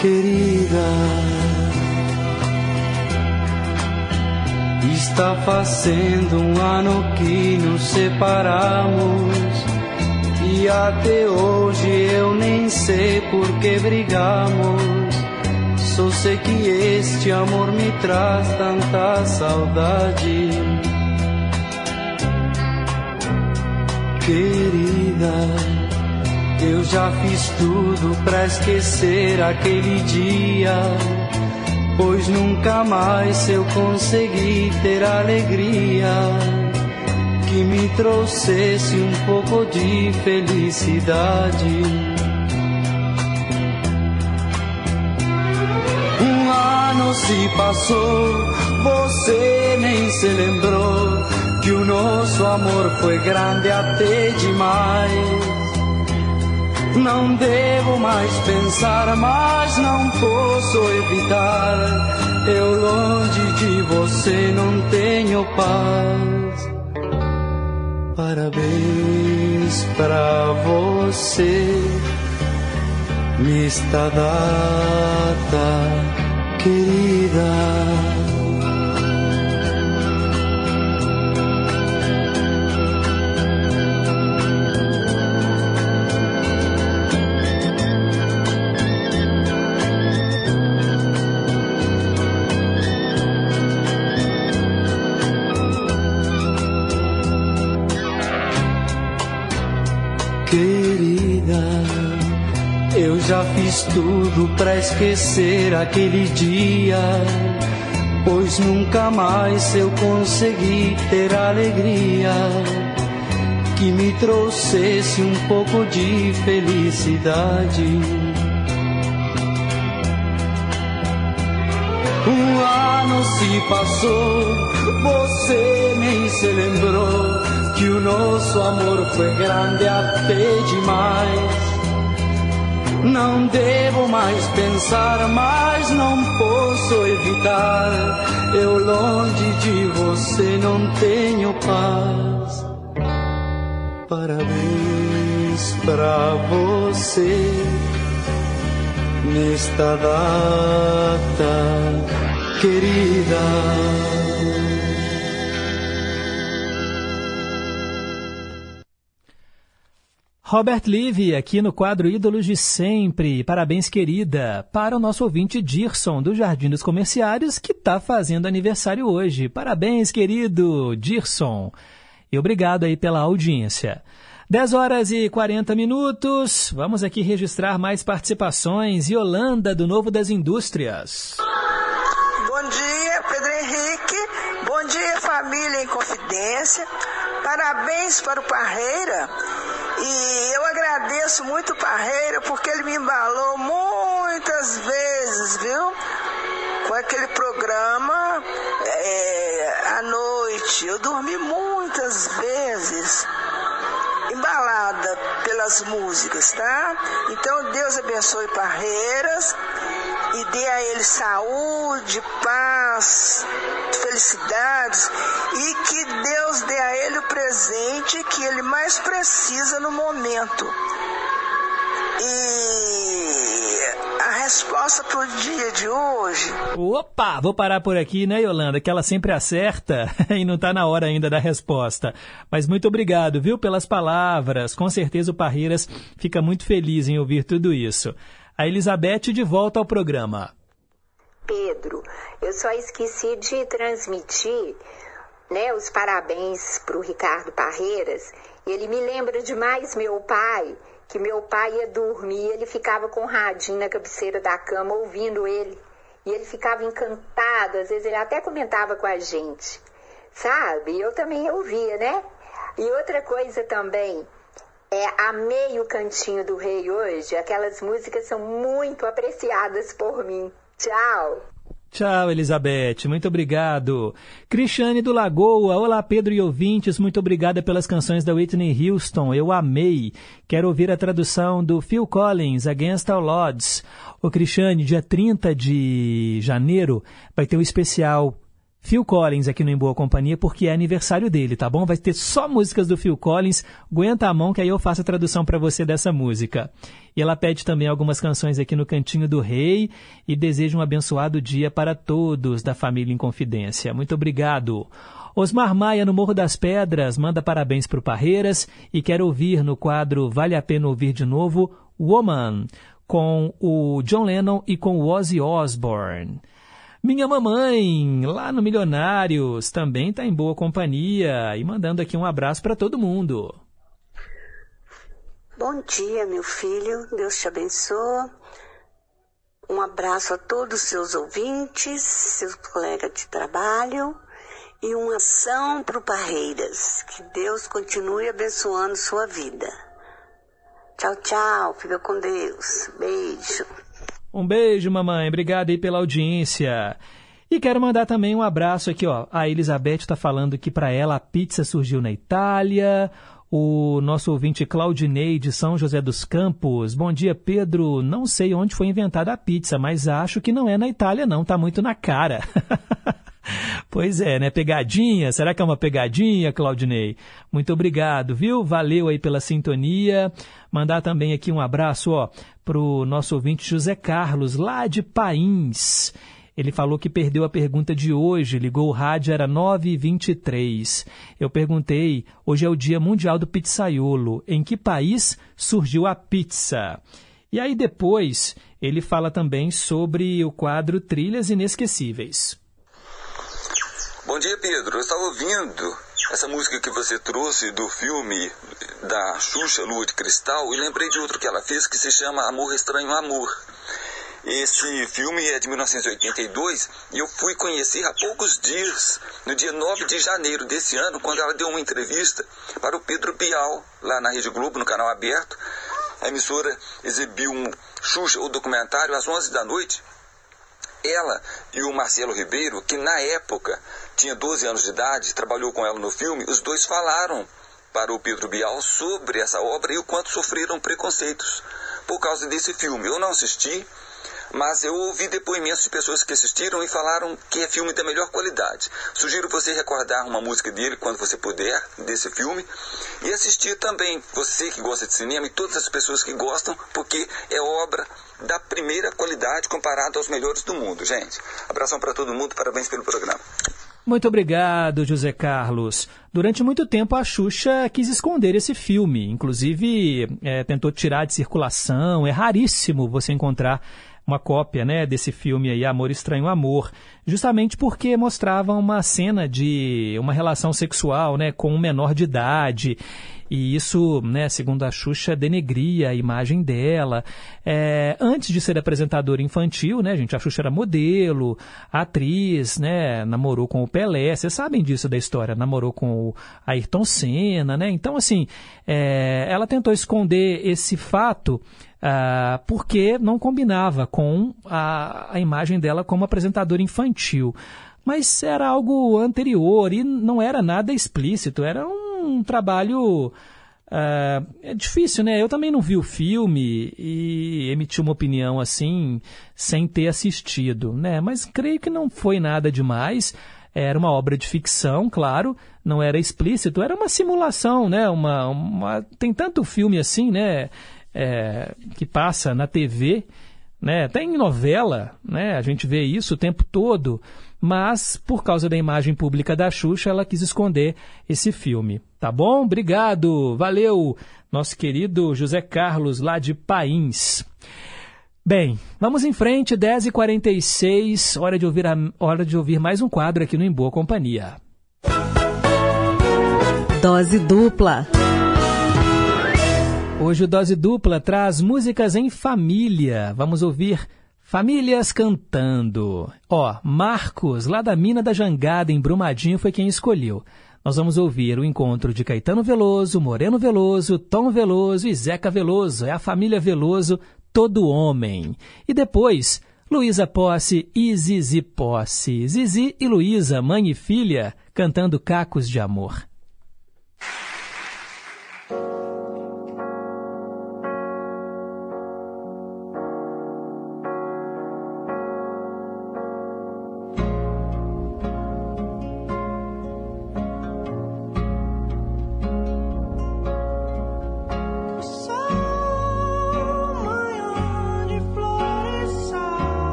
querida. Está fazendo um ano que nos separamos e até hoje eu nem sei por que brigamos. Só sei que este amor me traz tanta saudade. Querida, eu já fiz tudo pra esquecer aquele dia. Pois nunca mais eu consegui ter alegria que me trouxesse um pouco de felicidade. Um ano se passou, você nem se lembrou que o nosso amor foi grande até demais. Não devo mais pensar, mas não posso evitar. Eu longe de você não tenho paz. Parabéns pra você nesta data querida. Querida, eu já fiz tudo pra esquecer aquele dia. Pois nunca mais eu consegui ter alegria que me trouxesse um pouco de felicidade. Um ano se passou, você nem se lembrou que o nosso amor foi grande até demais. Não devo mais pensar, mas não posso evitar. Eu longe de você não tenho paz. Parabéns pra você nesta data querida. Robert Levy, aqui no quadro Ídolos de Sempre. Parabéns, querida, para o nosso ouvinte Dirson, do Jardim dos Comerciários, que está fazendo aniversário hoje. Parabéns, querido Dirson. E obrigado aí pela audiência. 10 horas e 40 minutos. Vamos aqui registrar mais participações. Yolanda, do Novo das Indústrias. Bom dia, Pedro Henrique. Bom dia, família em confidência. Parabéns para o Parreira. E eu agradeço muito o Parreira porque ele me embalou muitas vezes, viu? Com aquele programa é, à noite. Eu dormi muitas vezes embalada pelas músicas, tá? Então Deus abençoe Parreiras e dê a ele saúde, paz, felicidades e que Deus dê a ele o presente que ele mais precisa no momento. E a resposta para o dia de hoje Opa, vou parar por aqui, né, Yolanda? Que ela sempre acerta e não está na hora ainda da resposta. Mas muito obrigado, viu, pelas palavras. Com certeza o Parreiras fica muito feliz em ouvir tudo isso. A Elizabeth de volta ao programa. Pedro, eu só esqueci de transmitir né, os parabéns para o Ricardo Parreiras. Ele me lembra demais meu pai, que meu pai ia dormir, ele ficava com o radinho na cabeceira da cama ouvindo ele. E ele ficava encantado, às vezes ele até comentava com a gente, sabe? Eu também ouvia, né? E outra coisa também, é, amei o Cantinho do Rei hoje, aquelas músicas são muito apreciadas por mim. Tchau! Tchau, Elizabeth. Muito obrigado. Cristiane do Lagoa. Olá, Pedro e ouvintes. Muito obrigada pelas canções da Whitney Houston. Eu amei. Quero ouvir a tradução do Phil Collins, Against All Odds. Ô, Cristiane, dia 30 de janeiro vai ter um especial Phil Collins aqui no Em Boa Companhia, porque é aniversário dele, tá bom? Vai ter só músicas do Phil Collins. Aguenta a mão que aí eu faço a tradução para você dessa música. E ela pede também algumas canções aqui no Cantinho do Rei e deseja um abençoado dia para todos da família em Confidência. Muito obrigado. Osmar Maia, no Morro das Pedras, manda parabéns para o Parreiras e quer ouvir no quadro Vale a Pena Ouvir de Novo, Woman, com o John Lennon e com o Ozzy Osbourne. Minha mamãe, lá no Milionários, também está em boa companhia e mandando aqui um abraço para todo mundo. Bom dia, meu filho. Deus te abençoe. Um abraço a todos os seus ouvintes, seus colegas de trabalho e uma ação para o Parreiras. Que Deus continue abençoando sua vida. Tchau, tchau. Fica com Deus. Beijo. Um beijo, mamãe. Obrigado aí pela audiência. E quero mandar também um abraço aqui, ó. A Elizabeth está falando que para ela a pizza surgiu na Itália. O nosso ouvinte Claudinei de São José dos Campos. Bom dia, Pedro. Não sei onde foi inventada a pizza, mas acho que não é na Itália, não. Tá muito na cara. Pois é, né? Pegadinha? Será que é uma pegadinha, Claudinei? Muito obrigado, viu? Valeu aí pela sintonia. Mandar também aqui um abraço, ó, pro nosso ouvinte José Carlos, lá de Pains. Ele falou que perdeu a pergunta de hoje, ligou o rádio, era 9h23. Eu perguntei, hoje é o Dia Mundial do Pizzaiolo. Em que país surgiu a pizza? E aí depois ele fala também sobre o quadro Trilhas Inesquecíveis. Bom dia, Pedro. Eu estava ouvindo essa música que você trouxe do filme da Xuxa, Lua de Cristal, e lembrei de outro que ela fez que se chama Amor Estranho Amor. Esse filme é de 1982 e eu fui conhecer há poucos dias, no dia 9 de janeiro desse ano, quando ela deu uma entrevista para o Pedro Bial, lá na Rede Globo, no canal aberto. A emissora exibiu um Xuxa, o documentário, às 11 da noite. ela e o Marcelo Ribeiro, que na época tinha 12 anos de idade, trabalhou com ela no filme, os dois falaram para o Pedro Bial sobre essa obra e o quanto sofreram preconceitos por causa desse filme. Eu não assisti, mas eu ouvi depoimentos de pessoas que assistiram e falaram que é filme da melhor qualidade. Sugiro você recordar uma música dele quando você puder, desse filme, e assistir também, você que gosta de cinema e todas as pessoas que gostam, porque é obra da primeira qualidade comparado aos melhores do mundo, gente. Abração para todo mundo, parabéns pelo programa. Muito obrigado, José Carlos. Durante muito tempo, a Xuxa quis esconder esse filme. Inclusive, é, tentou tirar de circulação. É raríssimo você encontrar uma cópia né, desse filme aí, Amor Estranho Amor, justamente porque mostrava uma cena de uma relação sexual né, com um menor de idade. E isso, né, segundo a Xuxa, denegria a imagem dela. É, antes de ser apresentadora infantil, né, gente, a Xuxa era modelo, atriz, né, namorou com o Pelé, vocês sabem disso da história, namorou com o Ayrton Senna, né? Então, assim, é, ela tentou esconder esse fato Uh, porque não combinava com a, a imagem dela como apresentadora infantil. Mas era algo anterior e não era nada explícito, era um trabalho. Uh, é difícil, né? Eu também não vi o filme e emiti uma opinião assim, sem ter assistido, né? Mas creio que não foi nada demais. Era uma obra de ficção, claro, não era explícito, era uma simulação, né? Uma, uma... Tem tanto filme assim, né? é, que passa na TV, né? até em novela, né? a gente vê isso o tempo todo, mas por causa da imagem pública da Xuxa, ela quis esconder esse filme. Tá bom? Obrigado, valeu, nosso querido José Carlos, lá de Pains. Bem, vamos em frente, 10h46, hora de ouvir, a, hora de ouvir mais um quadro aqui no Em Boa Companhia. Dose dupla. Hoje o Dose Dupla traz músicas em família. Vamos ouvir Famílias Cantando. Ó, Marcos, lá da Mina da Jangada, em Brumadinho, foi quem escolheu. Nós vamos ouvir o encontro de Caetano Veloso, Moreno Veloso, Tom Veloso e Zeca Veloso. É a família Veloso, todo homem. E depois, Luísa Posse e Zizi Posse. Zizi e Luísa, mãe e filha, cantando Cacos de Amor.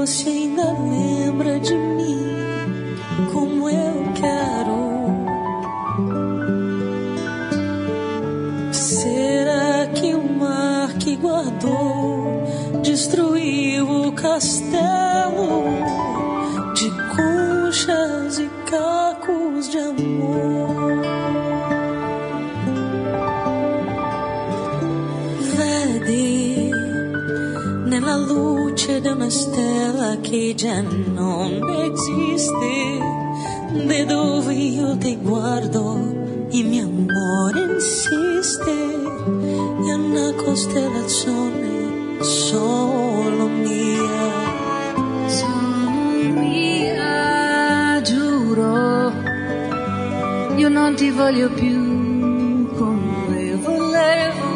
Você ainda lembra de mim como eu quero? Será que o mar que guardou destruiu o castelo stella che già non esiste, da dove io ti guardo il mio amore insiste, è una costellazione solo mia. Sono mia, giuro, io non ti voglio più come volevo.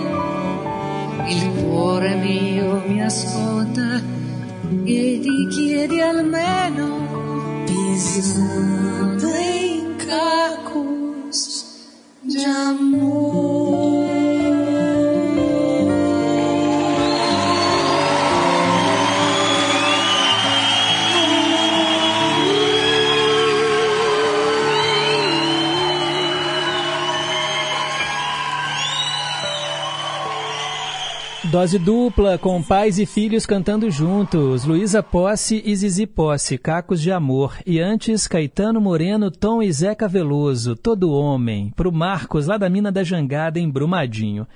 Il cuore mio mi ascolta e richiedi almeno bisogno. Dose dupla, com pais e filhos cantando juntos. Luísa Posse e Zizi Posse, Cacos de Amor. E antes, Caetano Moreno, Tom e Zeca Veloso, Todo Homem. Pro Marcos, lá da Mina da Jangada, em Brumadinho.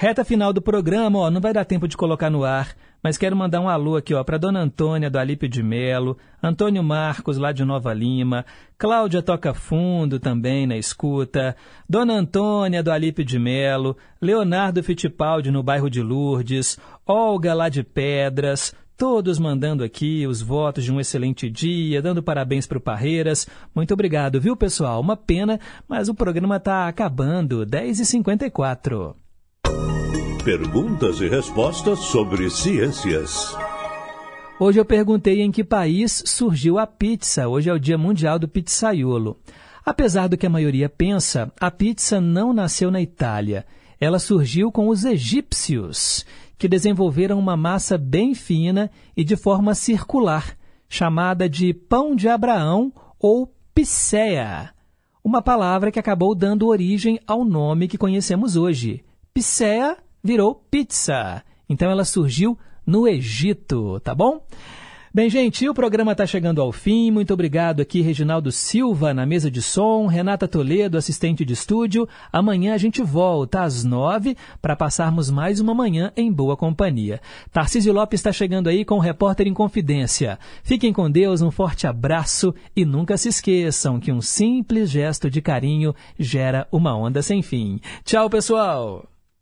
Reta final do programa, ó, não vai dar tempo de colocar no ar, mas quero mandar um alô aqui, ó, para Dona Antônia do Alípio de Melo, Antônio Marcos lá de Nova Lima, Cláudia Toca Fundo também na escuta, Dona Antônia do Alípio de Melo, Leonardo Fittipaldi no bairro de Lourdes, Olga lá de Pedras, todos mandando aqui os votos de um excelente dia, dando parabéns para o Parreiras. Muito obrigado, viu, pessoal? Uma pena, mas o programa está acabando, 10h54. Perguntas e respostas sobre ciências. Hoje eu perguntei em que país surgiu a pizza. Hoje é o Dia Mundial do Pizzaiolo. Apesar do que a maioria pensa, a pizza não nasceu na Itália. Ela surgiu com os egípcios, que desenvolveram uma massa bem fina e de forma circular, chamada de pão de Abraão ou pisseia. Uma palavra que acabou dando origem ao nome que conhecemos hoje. Pisseia virou pizza. Então ela surgiu no Egito, tá bom? Bem, gente, o programa está chegando ao fim. Muito obrigado aqui, Reginaldo Silva, na mesa de som, Renata Toledo, assistente de estúdio. Amanhã a gente volta às nove para passarmos mais uma manhã em boa companhia. Tarcísio Lopes está chegando aí com o Repórter em Confidência. Fiquem com Deus, um forte abraço e nunca se esqueçam que um simples gesto de carinho gera uma onda sem fim. Tchau, pessoal!